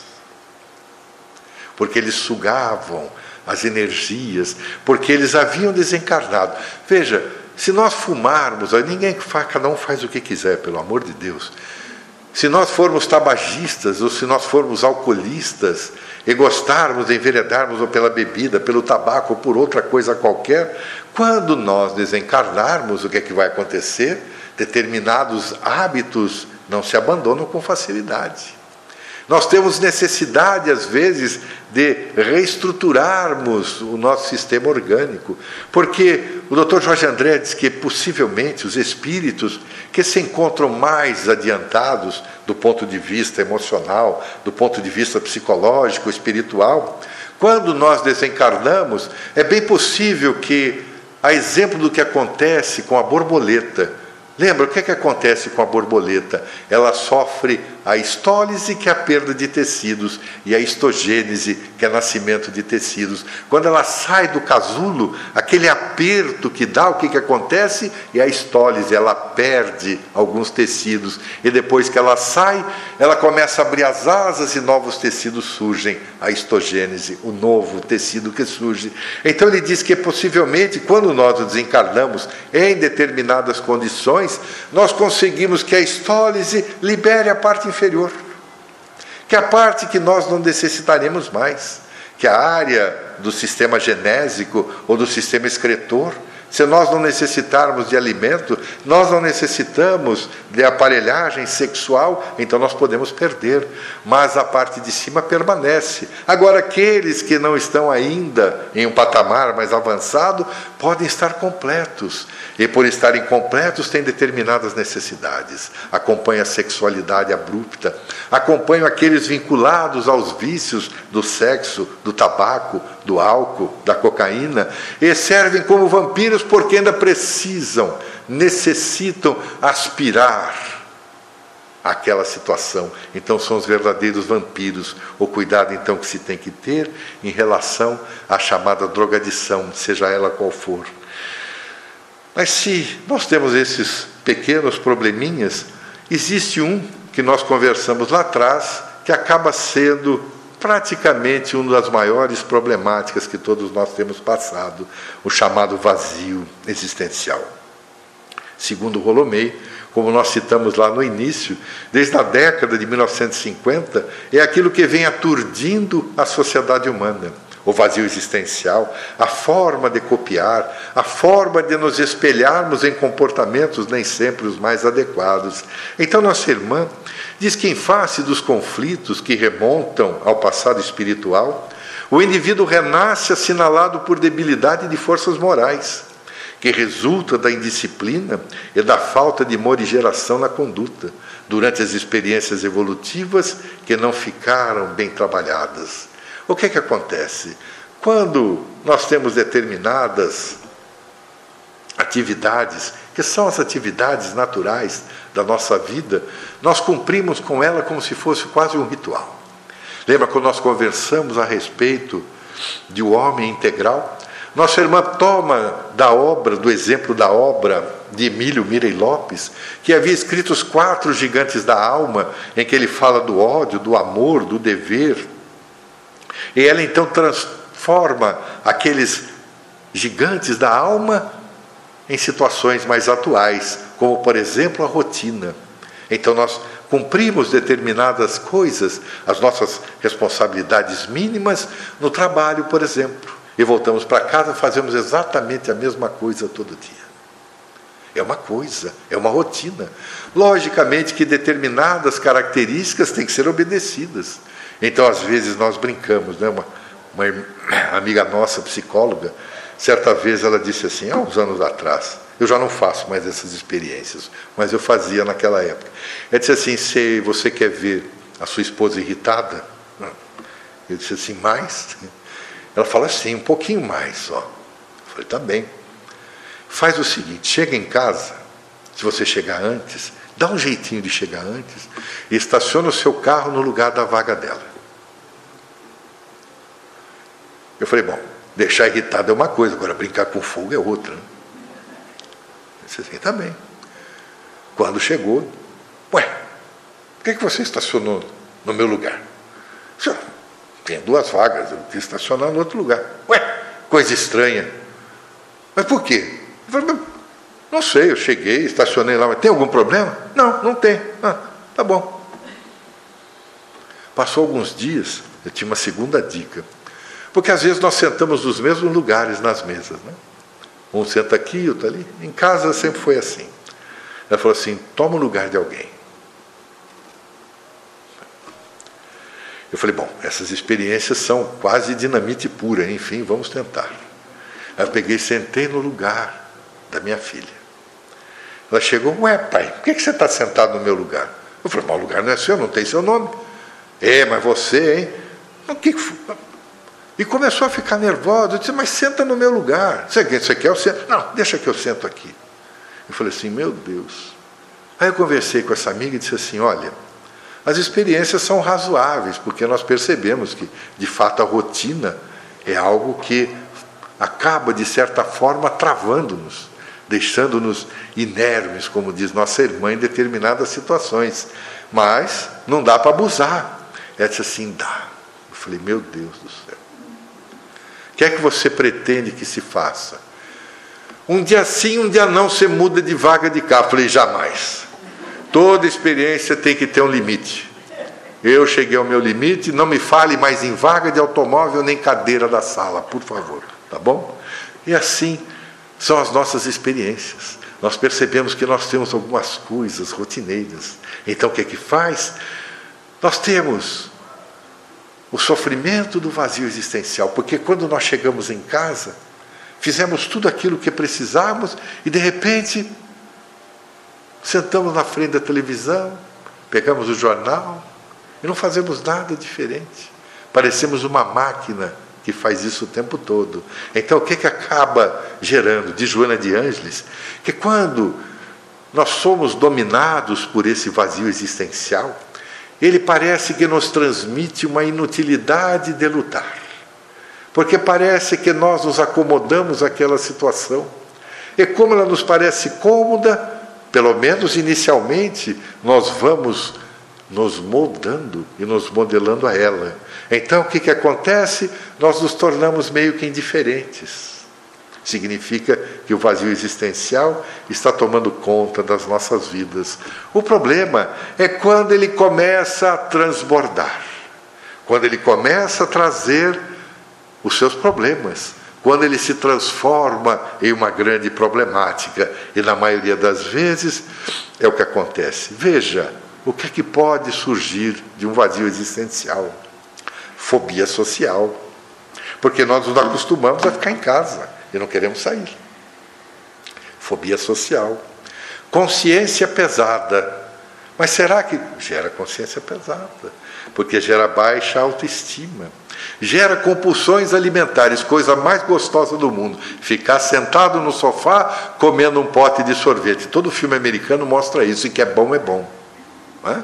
[SPEAKER 1] porque eles sugavam as energias, porque eles haviam desencarnado. Veja, se nós fumarmos, ninguém faz, cada um faz o que quiser, pelo amor de Deus. Se nós formos tabagistas, ou se nós formos alcoolistas, e gostarmos enveredarmos ou pela bebida, pelo tabaco ou por outra coisa qualquer, quando nós desencarnarmos, o que é que vai acontecer? Determinados hábitos não se abandonam com facilidade. Nós temos necessidade, às vezes, de reestruturarmos o nosso sistema orgânico, porque o Dr. Jorge André diz que possivelmente os espíritos que se encontram mais adiantados do ponto de vista emocional, do ponto de vista psicológico, espiritual, quando nós desencarnamos, é bem possível que, a exemplo do que acontece com a borboleta, Lembra o que, é que acontece com a borboleta? Ela sofre a estólise, que é a perda de tecidos, e a histogênese, que é nascimento de tecidos. Quando ela sai do casulo, aquele aperto que dá, o que, que acontece? É a estólise, ela perde alguns tecidos. E depois que ela sai, ela começa a abrir as asas e novos tecidos surgem. A histogênese, o novo tecido que surge. Então ele diz que possivelmente, quando nós desencarnamos em determinadas condições, nós conseguimos que a estólise libere a parte inferior, que é a parte que nós não necessitaremos mais, que a área do sistema genésico ou do sistema excretor Se nós não necessitarmos de alimento, nós não necessitamos de aparelhagem sexual, então nós podemos perder, mas a parte de cima permanece. Agora, aqueles que não estão ainda em um patamar mais avançado podem estar completos, e por estarem completos têm determinadas necessidades. Acompanha a sexualidade abrupta, acompanham aqueles vinculados aos vícios do sexo, do tabaco, do álcool, da cocaína, e servem como vampiros porque ainda precisam, necessitam aspirar aquela situação. Então são os verdadeiros vampiros. O cuidado então que se tem que ter em relação à chamada drogadição, seja ela qual for. Mas se nós temos esses pequenos probleminhas, existe um que nós conversamos lá atrás que acaba sendo praticamente uma das maiores problemáticas que todos nós temos passado, o chamado vazio existencial. Segundo Rolomei, como nós citamos lá no início, desde a década de 1950, é aquilo que vem aturdindo a sociedade humana. O vazio existencial, a forma de copiar, a forma de nos espelharmos em comportamentos nem sempre os mais adequados. Então, nossa irmã Diz que, em face dos conflitos que remontam ao passado espiritual, o indivíduo renasce assinalado por debilidade de forças morais, que resulta da indisciplina e da falta de morigeração na conduta, durante as experiências evolutivas que não ficaram bem trabalhadas. O que é que acontece? Quando nós temos determinadas atividades, que são as atividades naturais da nossa vida, nós cumprimos com ela como se fosse quase um ritual. Lembra quando nós conversamos a respeito de o um homem integral? Nossa irmã toma da obra, do exemplo da obra de Emílio Mirei Lopes, que havia escrito os quatro gigantes da alma, em que ele fala do ódio, do amor, do dever. E ela então transforma aqueles gigantes da alma em situações mais atuais, como por exemplo a rotina. Então nós cumprimos determinadas coisas, as nossas responsabilidades mínimas no trabalho, por exemplo, e voltamos para casa, fazemos exatamente a mesma coisa todo dia. É uma coisa, é uma rotina. Logicamente que determinadas características têm que ser obedecidas. Então, às vezes, nós brincamos, né? uma, uma amiga nossa, psicóloga, Certa vez ela disse assim, há uns anos atrás, eu já não faço mais essas experiências, mas eu fazia naquela época. Ela disse assim: se você quer ver a sua esposa irritada, eu disse assim, mais? Ela fala assim, um pouquinho mais só. Eu falei, tá bem. Faz o seguinte, chega em casa, se você chegar antes, dá um jeitinho de chegar antes e estaciona o seu carro no lugar da vaga dela. Eu falei, bom, Deixar irritado é uma coisa, agora brincar com fogo é outra. Né? Disse assim, tá bem. Quando chegou, ué, por que, que você estacionou no meu lugar? Senhor, tem duas vagas, eu quis estacionar no outro lugar. Ué, coisa estranha. Mas por quê? Falei, não sei, eu cheguei, estacionei lá, mas tem algum problema? Não, não tem. Ah, tá bom. Passou alguns dias, eu tinha uma segunda dica. Porque às vezes nós sentamos nos mesmos lugares nas mesas. Né? Um senta aqui, outro ali. Em casa sempre foi assim. Ela falou assim: toma o lugar de alguém. Eu falei: bom, essas experiências são quase dinamite pura, enfim, vamos tentar. Aí eu peguei e sentei no lugar da minha filha. Ela chegou: ué, pai, por que você está sentado no meu lugar? Eu falei: mas o lugar não é seu, não tem seu nome. É, mas você, hein? O que? E começou a ficar nervosa. Eu disse, mas senta no meu lugar. Você, você quer? Eu sento. Não, deixa que eu sento aqui. Eu falei assim, meu Deus. Aí eu conversei com essa amiga e disse assim, olha, as experiências são razoáveis, porque nós percebemos que, de fato, a rotina é algo que acaba, de certa forma, travando-nos, deixando-nos inermes, como diz nossa irmã, em determinadas situações. Mas não dá para abusar. Ela disse assim, dá. Eu falei, meu Deus do céu. O que é que você pretende que se faça? Um dia sim, um dia não, você muda de vaga de carro. Falei, jamais. Toda experiência tem que ter um limite. Eu cheguei ao meu limite, não me fale mais em vaga de automóvel nem cadeira da sala, por favor, tá bom? E assim
[SPEAKER 2] são as nossas experiências. Nós percebemos que nós temos algumas coisas rotineiras. Então o que é que faz? Nós temos o sofrimento do vazio existencial, porque quando nós chegamos em casa, fizemos tudo aquilo que precisávamos e de repente sentamos na frente da televisão, pegamos o jornal e não fazemos nada diferente. Parecemos uma máquina que faz isso o tempo todo. Então, o que, que acaba gerando, de Joana de Ângeles, que quando nós somos dominados por esse vazio existencial, ele parece que nos transmite uma inutilidade de lutar. Porque parece que nós nos acomodamos àquela situação. E como ela nos parece cômoda, pelo menos inicialmente, nós vamos nos moldando e nos modelando a ela. Então o que, que acontece? Nós nos tornamos meio que indiferentes. Significa que o vazio existencial está tomando conta das nossas vidas. O problema é quando ele começa a transbordar, quando ele começa a trazer os seus problemas, quando ele se transforma em uma grande problemática. E na maioria das vezes é o que acontece. Veja o que é que pode surgir de um vazio existencial fobia social. Porque nós nos acostumamos a ficar em casa e não queremos sair. Fobia social. Consciência pesada. Mas será que gera consciência pesada? Porque gera baixa autoestima. Gera compulsões alimentares, coisa mais gostosa do mundo. Ficar sentado no sofá comendo um pote de sorvete. Todo filme americano mostra isso, e que é bom, é bom. É?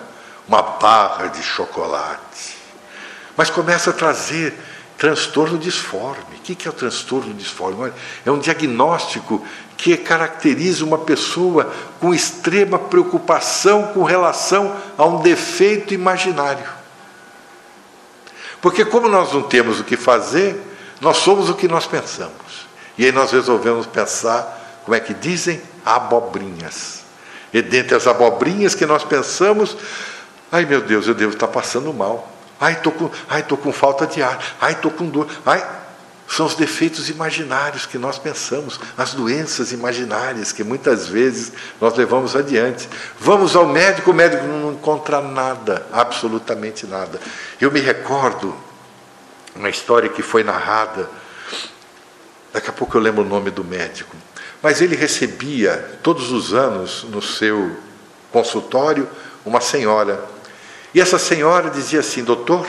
[SPEAKER 2] Uma barra de chocolate mas começa a trazer transtorno disforme. O que é o transtorno disforme? É um diagnóstico que caracteriza uma pessoa com extrema preocupação com relação a um defeito imaginário. Porque, como nós não temos o que fazer, nós somos o que nós pensamos. E aí nós resolvemos pensar, como é que dizem? Abobrinhas. E dentre as abobrinhas que nós pensamos, ai meu Deus, eu devo estar passando mal. Ai, estou com, ai, com falta de ar. Ai, estou com dor. Ai, são os defeitos imaginários que nós pensamos, as doenças imaginárias que muitas vezes nós levamos adiante. Vamos ao médico, o médico não encontra nada, absolutamente nada. Eu me recordo uma história que foi narrada, daqui a pouco eu lembro o nome do médico, mas ele recebia todos os anos no seu consultório uma senhora e essa senhora dizia assim: Doutor,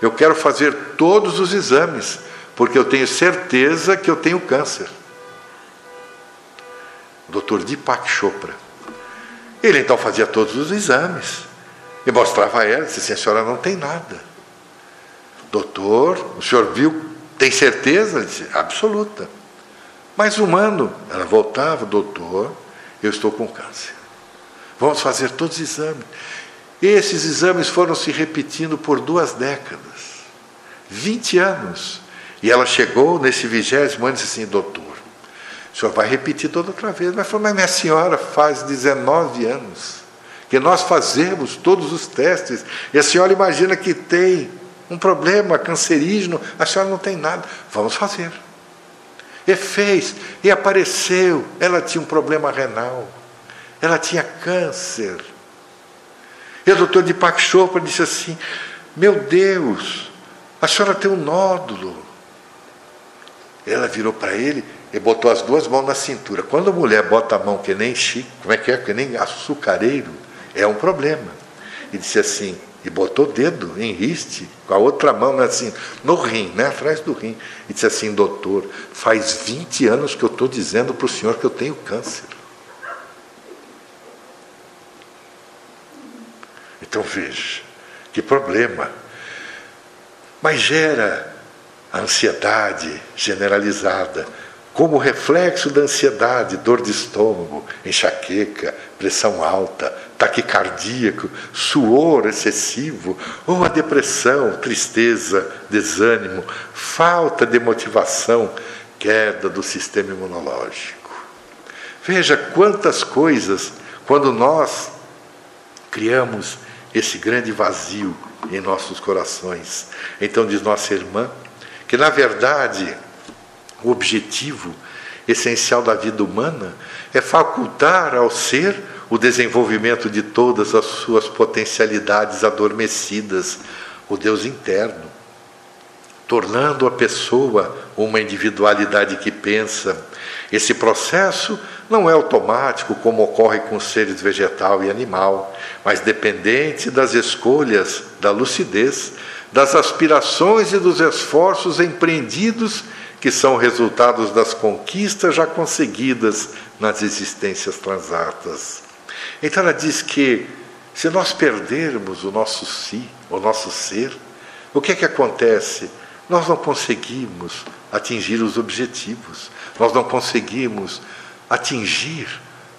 [SPEAKER 2] eu quero fazer todos os exames, porque eu tenho certeza que eu tenho câncer. Doutor Deepak Chopra. Ele então fazia todos os exames e mostrava a ela, disse assim, a senhora não tem nada. Doutor, o senhor viu, tem certeza? disse, absoluta. Mas humano, ela voltava, doutor, eu estou com câncer. Vamos fazer todos os exames. Esses exames foram se repetindo por duas décadas, 20 anos. E ela chegou nesse vigésimo ano e disse assim, doutor, o senhor vai repetir toda outra vez. Mas falou, mas minha senhora faz 19 anos que nós fazemos todos os testes, e a senhora imagina que tem um problema cancerígeno, a senhora não tem nada. Vamos fazer. E fez, e apareceu. Ela tinha um problema renal, ela tinha câncer. E o doutor Deepak Chopra disse assim: Meu Deus, a senhora tem um nódulo. Ela virou para ele e botou as duas mãos na cintura. Quando a mulher bota a mão que nem chico, como é que é? Que nem açucareiro, é um problema. E disse assim, e botou o dedo em riste, com a outra mão assim, no rim, né, atrás do rim. E disse assim, doutor, faz 20 anos que eu estou dizendo para o senhor que eu tenho câncer. Então veja, que problema. Mas gera a ansiedade generalizada. Como reflexo da ansiedade, dor de estômago, enxaqueca, pressão alta, taquicardíaco, suor excessivo, ou a depressão, tristeza, desânimo, falta de motivação, queda do sistema imunológico. Veja quantas coisas, quando nós criamos esse grande vazio em nossos corações. Então, diz nossa irmã, que na verdade o objetivo essencial da vida humana é facultar ao ser o desenvolvimento de todas as suas potencialidades adormecidas, o Deus interno, tornando a pessoa uma individualidade que pensa. Esse processo não é automático como ocorre com os seres vegetal e animal, mas dependente das escolhas, da lucidez, das aspirações e dos esforços empreendidos que são resultados das conquistas já conseguidas nas existências transatas. Então ela diz que se nós perdermos o nosso si, o nosso ser, o que é que acontece? Nós não conseguimos atingir os objetivos, nós não conseguimos atingir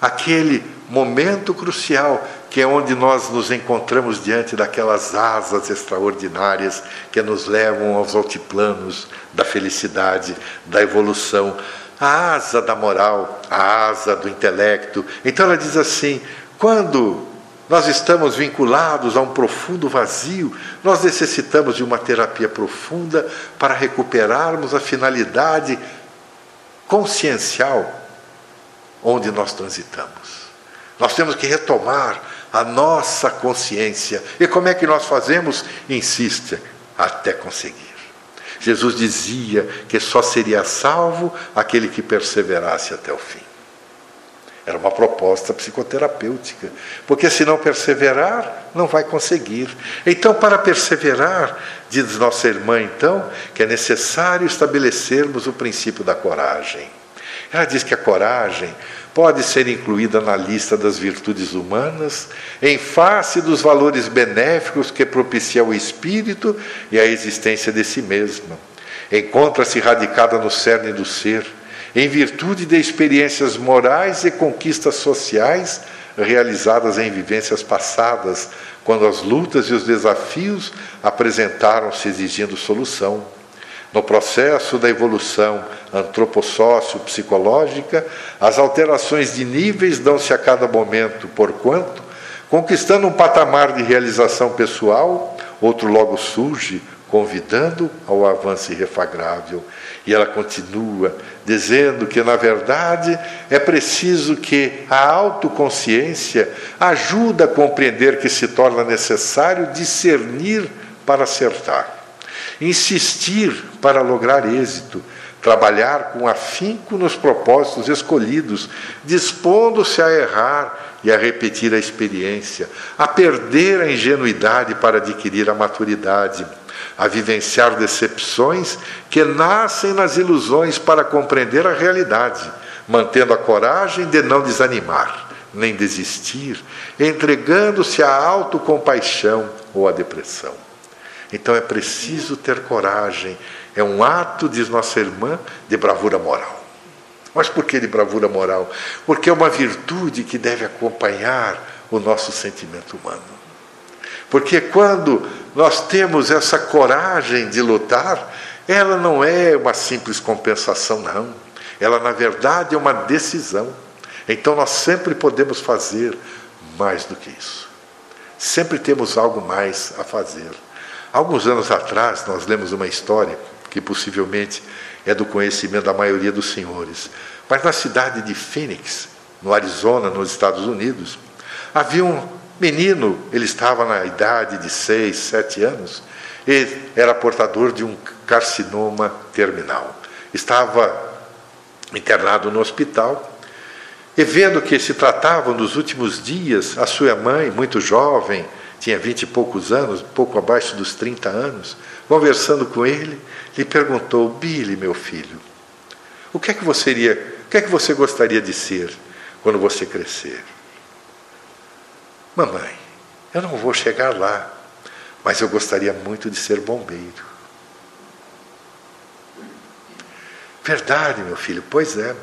[SPEAKER 2] aquele momento crucial que é onde nós nos encontramos diante daquelas asas extraordinárias que nos levam aos altiplanos da felicidade, da evolução, a asa da moral, a asa do intelecto. Então ela diz assim: quando nós estamos vinculados a um profundo vazio, nós necessitamos de uma terapia profunda para recuperarmos a finalidade consciencial onde nós transitamos. Nós temos que retomar a nossa consciência. E como é que nós fazemos? Insiste até conseguir. Jesus dizia que só seria salvo aquele que perseverasse até o fim. Era uma proposta psicoterapêutica, porque se não perseverar, não vai conseguir. Então, para perseverar, diz nossa irmã, então, que é necessário estabelecermos o princípio da coragem. Ela diz que a coragem pode ser incluída na lista das virtudes humanas, em face dos valores benéficos que propicia o espírito e a existência de si mesma. Encontra-se radicada no cerne do ser, em virtude de experiências morais e conquistas sociais realizadas em vivências passadas, quando as lutas e os desafios apresentaram-se exigindo solução. No processo da evolução antropossócio-psicológica, as alterações de níveis dão-se a cada momento, porquanto, conquistando um patamar de realização pessoal, outro logo surge, convidando ao avanço irrefagrável. E ela continua dizendo que, na verdade, é preciso que a autoconsciência ajude a compreender que se torna necessário discernir para acertar insistir para lograr êxito, trabalhar com afinco nos propósitos escolhidos, dispondo-se a errar e a repetir a experiência, a perder a ingenuidade para adquirir a maturidade, a vivenciar decepções que nascem nas ilusões para compreender a realidade, mantendo a coragem de não desanimar, nem desistir, entregando-se à autocompaixão ou à depressão. Então é preciso ter coragem. É um ato, diz nossa irmã, de bravura moral. Mas por que de bravura moral? Porque é uma virtude que deve acompanhar o nosso sentimento humano. Porque quando nós temos essa coragem de lutar, ela não é uma simples compensação, não. Ela, na verdade, é uma decisão. Então nós sempre podemos fazer mais do que isso. Sempre temos algo mais a fazer. Alguns anos atrás, nós lemos uma história que possivelmente é do conhecimento da maioria dos senhores. Mas na cidade de Phoenix, no Arizona, nos Estados Unidos, havia um menino, ele estava na idade de seis, sete anos, e era portador de um carcinoma terminal. Estava internado no hospital e vendo que se tratavam dos últimos dias, a sua mãe, muito jovem, tinha vinte e poucos anos, pouco abaixo dos 30 anos, conversando com ele, lhe perguntou: Billy, meu filho, o que é que você iria, o que é que você gostaria de ser quando você crescer? Mamãe, eu não vou chegar lá, mas eu gostaria muito de ser bombeiro. Verdade, meu filho, pois é.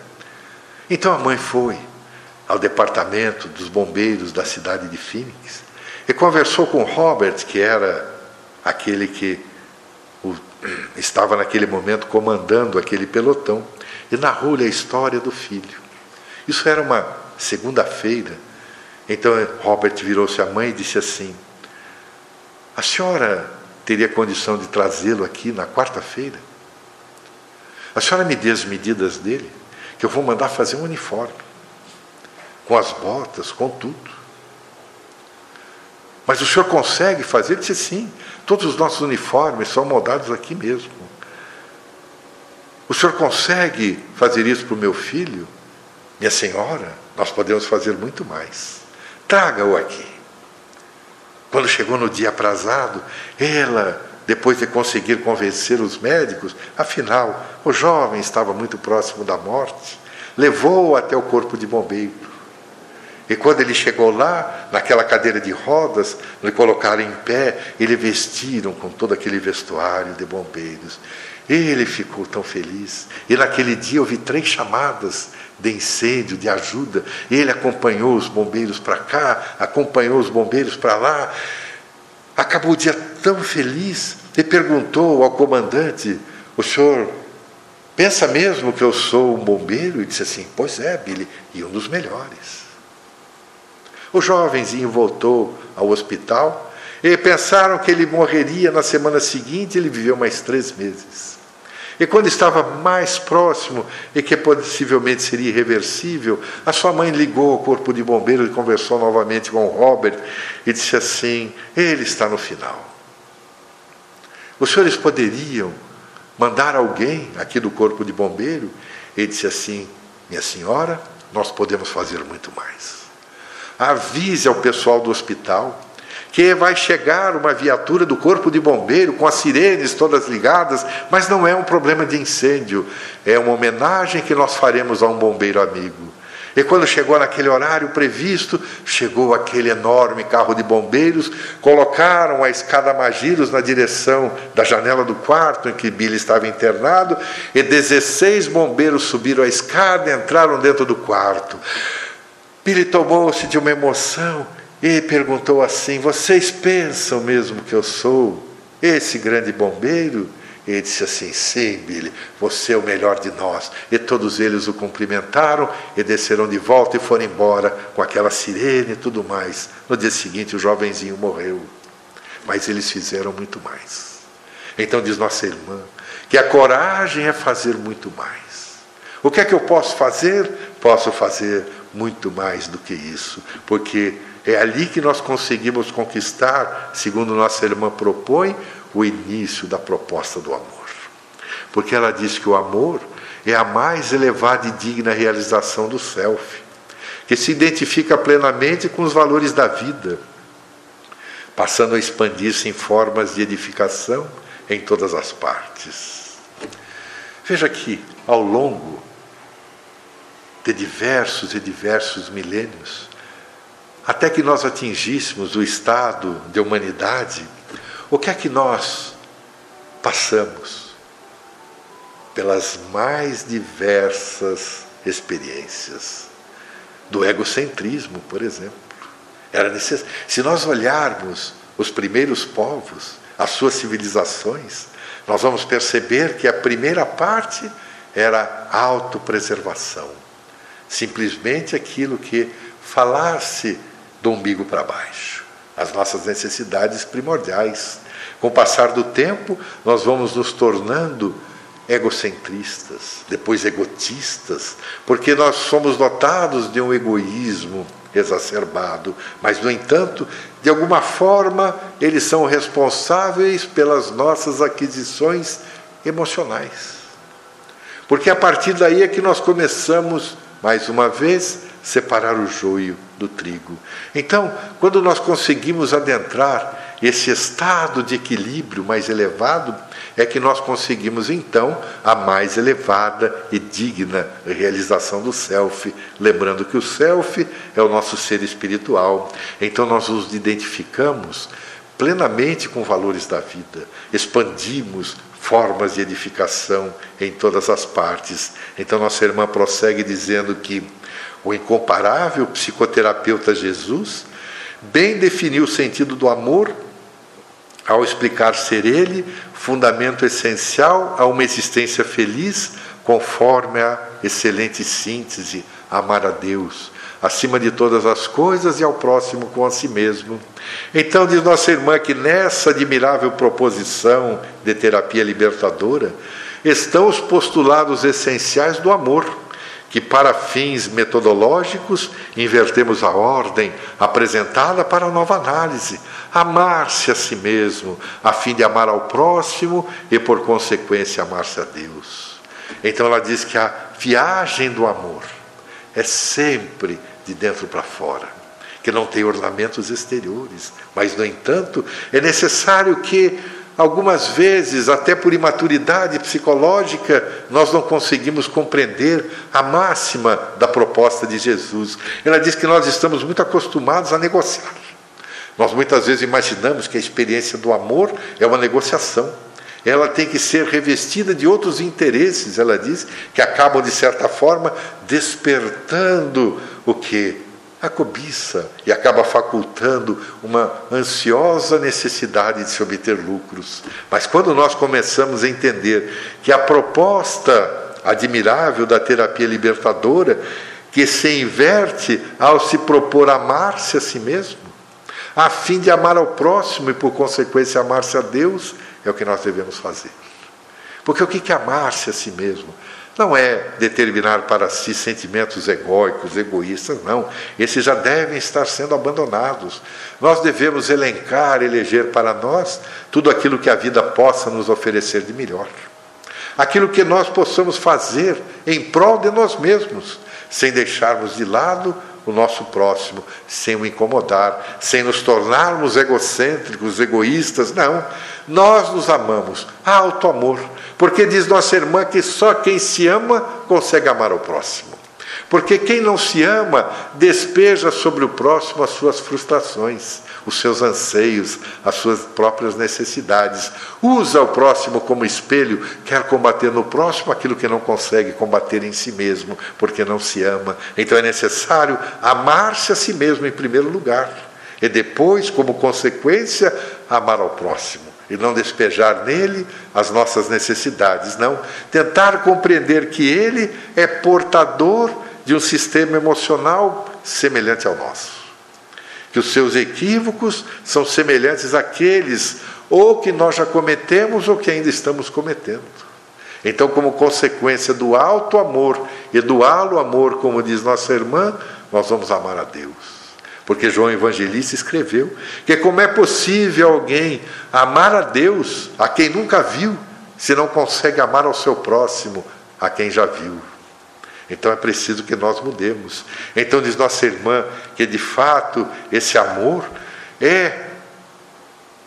[SPEAKER 2] Então a mãe foi ao departamento dos bombeiros da cidade de Phoenix e conversou com Robert, que era aquele que o, estava naquele momento comandando aquele pelotão, e narrou-lhe a história do filho. Isso era uma segunda-feira. Então Robert virou-se à mãe e disse assim: A senhora teria condição de trazê-lo aqui na quarta-feira? A senhora me dê as medidas dele, que que eu vou mandar fazer um uniforme, com as botas, com tudo. Mas o senhor consegue fazer? Ele disse sim, todos os nossos uniformes são moldados aqui mesmo. O senhor consegue fazer isso para o meu filho? Minha senhora, nós podemos fazer muito mais. Traga-o aqui. Quando chegou no dia aprazado, ela, depois de conseguir convencer os médicos, afinal, o jovem estava muito próximo da morte, levou-o até o corpo de bombeiro. E quando ele chegou lá, naquela cadeira de rodas, lhe colocaram em pé e lhe vestiram com todo aquele vestuário de bombeiros. Ele ficou tão feliz. E naquele dia houve três chamadas de incêndio, de ajuda. Ele acompanhou os bombeiros para cá, acompanhou os bombeiros para lá. Acabou o dia tão feliz e perguntou ao comandante: O senhor pensa mesmo que eu sou um bombeiro? E disse assim: Pois é, Billy, e um dos melhores. O jovenzinho voltou ao hospital e pensaram que ele morreria na semana seguinte, ele viveu mais três meses. E quando estava mais próximo e que possivelmente seria irreversível, a sua mãe ligou ao corpo de bombeiros e conversou novamente com o Robert e disse assim: ele está no final. Os senhores poderiam mandar alguém aqui do corpo de bombeiro? Ele disse assim: minha senhora, nós podemos fazer muito mais avise ao pessoal do hospital que vai chegar uma viatura do corpo de bombeiro com as sirenes todas ligadas, mas não é um problema de incêndio, é uma homenagem que nós faremos a um bombeiro amigo. E quando chegou naquele horário previsto, chegou aquele enorme carro de bombeiros, colocaram a escada Magiros na direção da janela do quarto em que Billy estava internado, e 16 bombeiros subiram a escada e entraram dentro do quarto. Billy tomou-se de uma emoção e perguntou assim: Vocês pensam mesmo que eu sou esse grande bombeiro? Ele disse assim: Sim, Billy, você é o melhor de nós. E todos eles o cumprimentaram e desceram de volta e foram embora com aquela sirene e tudo mais. No dia seguinte, o jovenzinho morreu. Mas eles fizeram muito mais. Então diz nossa irmã que a coragem é fazer muito mais. O que é que eu posso fazer? Posso fazer muito mais do que isso, porque é ali que nós conseguimos conquistar, segundo nossa irmã propõe, o início da proposta do amor. Porque ela diz que o amor é a mais elevada e digna realização do self, que se identifica plenamente com os valores da vida, passando a expandir-se em formas de edificação em todas as partes. Veja que, ao longo de diversos e diversos milênios, até que nós atingíssemos o estado de humanidade, o que é que nós passamos? Pelas mais diversas experiências. Do egocentrismo, por exemplo. Era necess... Se nós olharmos os primeiros povos, as suas civilizações, nós vamos perceber que a primeira parte era autopreservação simplesmente aquilo que falasse do umbigo para baixo, as nossas necessidades primordiais. Com o passar do tempo, nós vamos nos tornando egocentristas, depois egotistas, porque nós somos dotados de um egoísmo exacerbado, mas, no entanto, de alguma forma, eles são responsáveis pelas nossas aquisições emocionais. Porque a partir daí é que nós começamos mais uma vez, separar o joio do trigo. Então, quando nós conseguimos adentrar esse estado de equilíbrio mais elevado, é que nós conseguimos então a mais elevada e digna realização do self, lembrando que o self é o nosso ser espiritual. Então nós nos identificamos plenamente com valores da vida, expandimos formas de edificação em todas as partes. Então, nossa irmã prossegue dizendo que o incomparável psicoterapeuta Jesus bem definiu o sentido do amor ao explicar ser ele fundamento essencial a uma existência feliz, conforme a excelente síntese amar a Deus, acima de todas as coisas e ao próximo com a si mesmo. Então, diz nossa irmã que nessa admirável proposição de terapia libertadora estão os postulados essenciais do amor, que, para fins metodológicos, invertemos a ordem apresentada para a nova análise. Amar-se a si mesmo, a fim de amar ao próximo e, por consequência, amar-se a Deus. Então, ela diz que a viagem do amor é sempre de dentro para fora, que não tem ornamentos exteriores, mas, no entanto, é necessário que Algumas vezes, até por imaturidade psicológica, nós não conseguimos compreender a máxima da proposta de Jesus. Ela diz que nós estamos muito acostumados a negociar. Nós muitas vezes imaginamos que a experiência do amor é uma negociação. Ela tem que ser revestida de outros interesses, ela diz, que acabam, de certa forma, despertando o que? a cobiça e acaba facultando uma ansiosa necessidade de se obter lucros. Mas quando nós começamos a entender que a proposta admirável da terapia libertadora, que se inverte ao se propor amar-se a si mesmo, a fim de amar ao próximo e, por consequência, amar-se a Deus, é o que nós devemos fazer. Porque o que é amar-se a si mesmo? Não é determinar para si sentimentos egóicos, egoístas, não. Esses já devem estar sendo abandonados. Nós devemos elencar, eleger para nós tudo aquilo que a vida possa nos oferecer de melhor. Aquilo que nós possamos fazer em prol de nós mesmos, sem deixarmos de lado o nosso próximo, sem o incomodar, sem nos tornarmos egocêntricos, egoístas. Não. Nós nos amamos. Alto amor porque diz nossa irmã que só quem se ama consegue amar o próximo. Porque quem não se ama despeja sobre o próximo as suas frustrações, os seus anseios, as suas próprias necessidades. Usa o próximo como espelho, quer combater no próximo aquilo que não consegue combater em si mesmo, porque não se ama. Então é necessário amar-se a si mesmo em primeiro lugar, e depois, como consequência, amar ao próximo e não despejar nele as nossas necessidades, não. Tentar compreender que ele é portador de um sistema emocional semelhante ao nosso. Que os seus equívocos são semelhantes àqueles ou que nós já cometemos ou que ainda estamos cometendo. Então, como consequência do alto amor e do alo amor, como diz nossa irmã, nós vamos amar a Deus. Porque João Evangelista escreveu que como é possível alguém amar a Deus, a quem nunca viu, se não consegue amar ao seu próximo, a quem já viu. Então é preciso que nós mudemos. Então diz nossa irmã que de fato esse amor é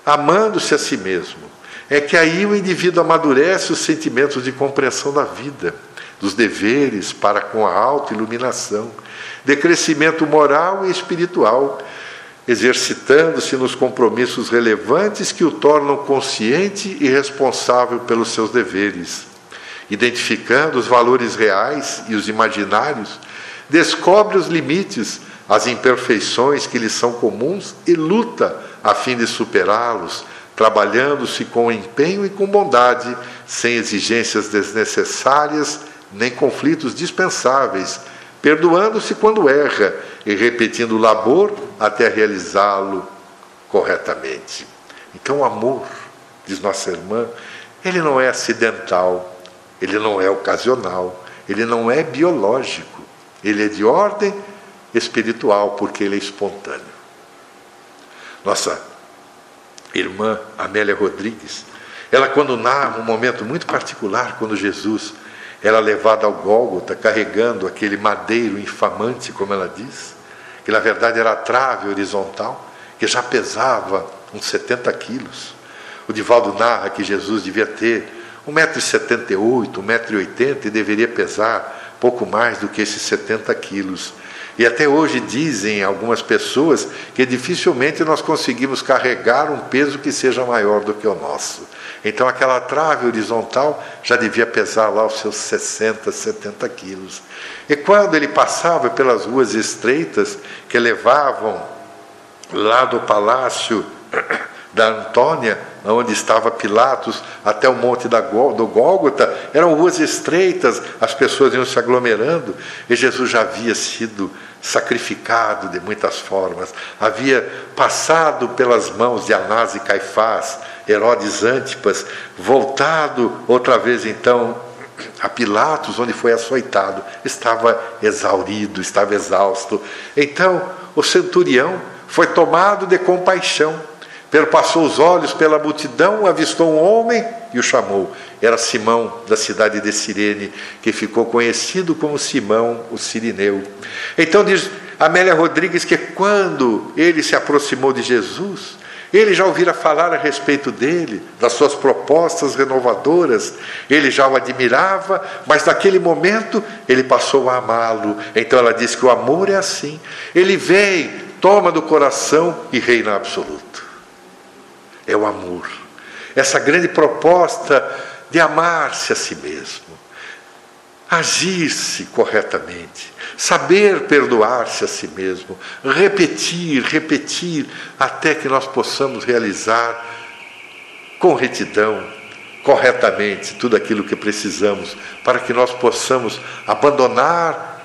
[SPEAKER 2] amando-se a si mesmo. É que aí o indivíduo amadurece os sentimentos de compreensão da vida, dos deveres para com a autoiluminação de crescimento moral e espiritual, exercitando-se nos compromissos relevantes que o tornam consciente e responsável pelos seus deveres. Identificando os valores reais e os imaginários, descobre os limites, as imperfeições que lhe são comuns e luta a fim de superá-los, trabalhando-se com empenho e com bondade, sem exigências desnecessárias nem conflitos dispensáveis perdoando-se quando erra e repetindo o labor até realizá-lo corretamente. Então, o amor, diz nossa irmã, ele não é acidental, ele não é ocasional, ele não é biológico, ele é de ordem espiritual, porque ele é espontâneo. Nossa irmã Amélia Rodrigues, ela, quando narra um momento muito particular, quando Jesus era levada ao Gólgota carregando aquele madeiro infamante, como ela diz, que na verdade era a trave horizontal, que já pesava uns 70 quilos. O Divaldo narra que Jesus devia ter 1,78m, 1,80m e deveria pesar pouco mais do que esses 70 quilos. E até hoje dizem algumas pessoas que dificilmente nós conseguimos carregar um peso que seja maior do que o nosso. Então aquela trave horizontal já devia pesar lá os seus 60, 70 quilos. E quando ele passava pelas ruas estreitas que levavam lá do palácio da Antônia, onde estava Pilatos, até o monte do Gólgota, eram ruas estreitas, as pessoas iam se aglomerando, e Jesus já havia sido sacrificado de muitas formas, havia passado pelas mãos de Anás e Caifás, Herodes Antipas, voltado outra vez então a Pilatos, onde foi açoitado, estava exaurido, estava exausto. Então, o centurião foi tomado de compaixão, perpassou os olhos pela multidão, avistou um homem e o chamou. Era Simão, da cidade de Cirene, que ficou conhecido como Simão, o Sirineu. Então diz Amélia Rodrigues que quando ele se aproximou de Jesus, ele já ouvira falar a respeito dele, das suas propostas renovadoras, ele já o admirava, mas naquele momento ele passou a amá-lo. Então ela diz que o amor é assim: ele vem, toma do coração e reina absoluto. É o amor. Essa grande proposta de amar-se a si mesmo, agir-se corretamente, saber perdoar-se a si mesmo, repetir, repetir, até que nós possamos realizar com retidão, corretamente, tudo aquilo que precisamos, para que nós possamos abandonar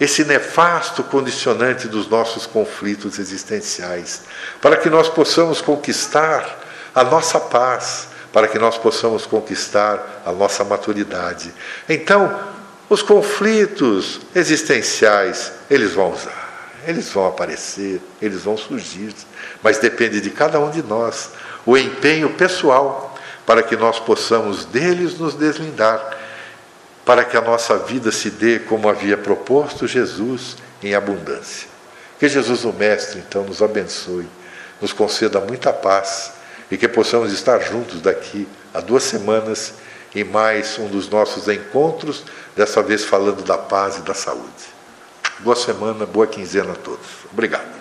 [SPEAKER 2] esse nefasto condicionante dos nossos conflitos existenciais, para que nós possamos conquistar a nossa paz, para que nós possamos conquistar a nossa maturidade. Então, os conflitos existenciais, eles vão usar, eles vão aparecer, eles vão surgir, mas depende de cada um de nós o empenho pessoal para que nós possamos deles nos deslindar, para que a nossa vida se dê como havia proposto Jesus em abundância. Que Jesus, o Mestre, então, nos abençoe, nos conceda muita paz e que possamos estar juntos daqui a duas semanas em mais um dos nossos encontros, dessa vez falando da paz e da saúde. Boa semana, boa quinzena a todos. Obrigado.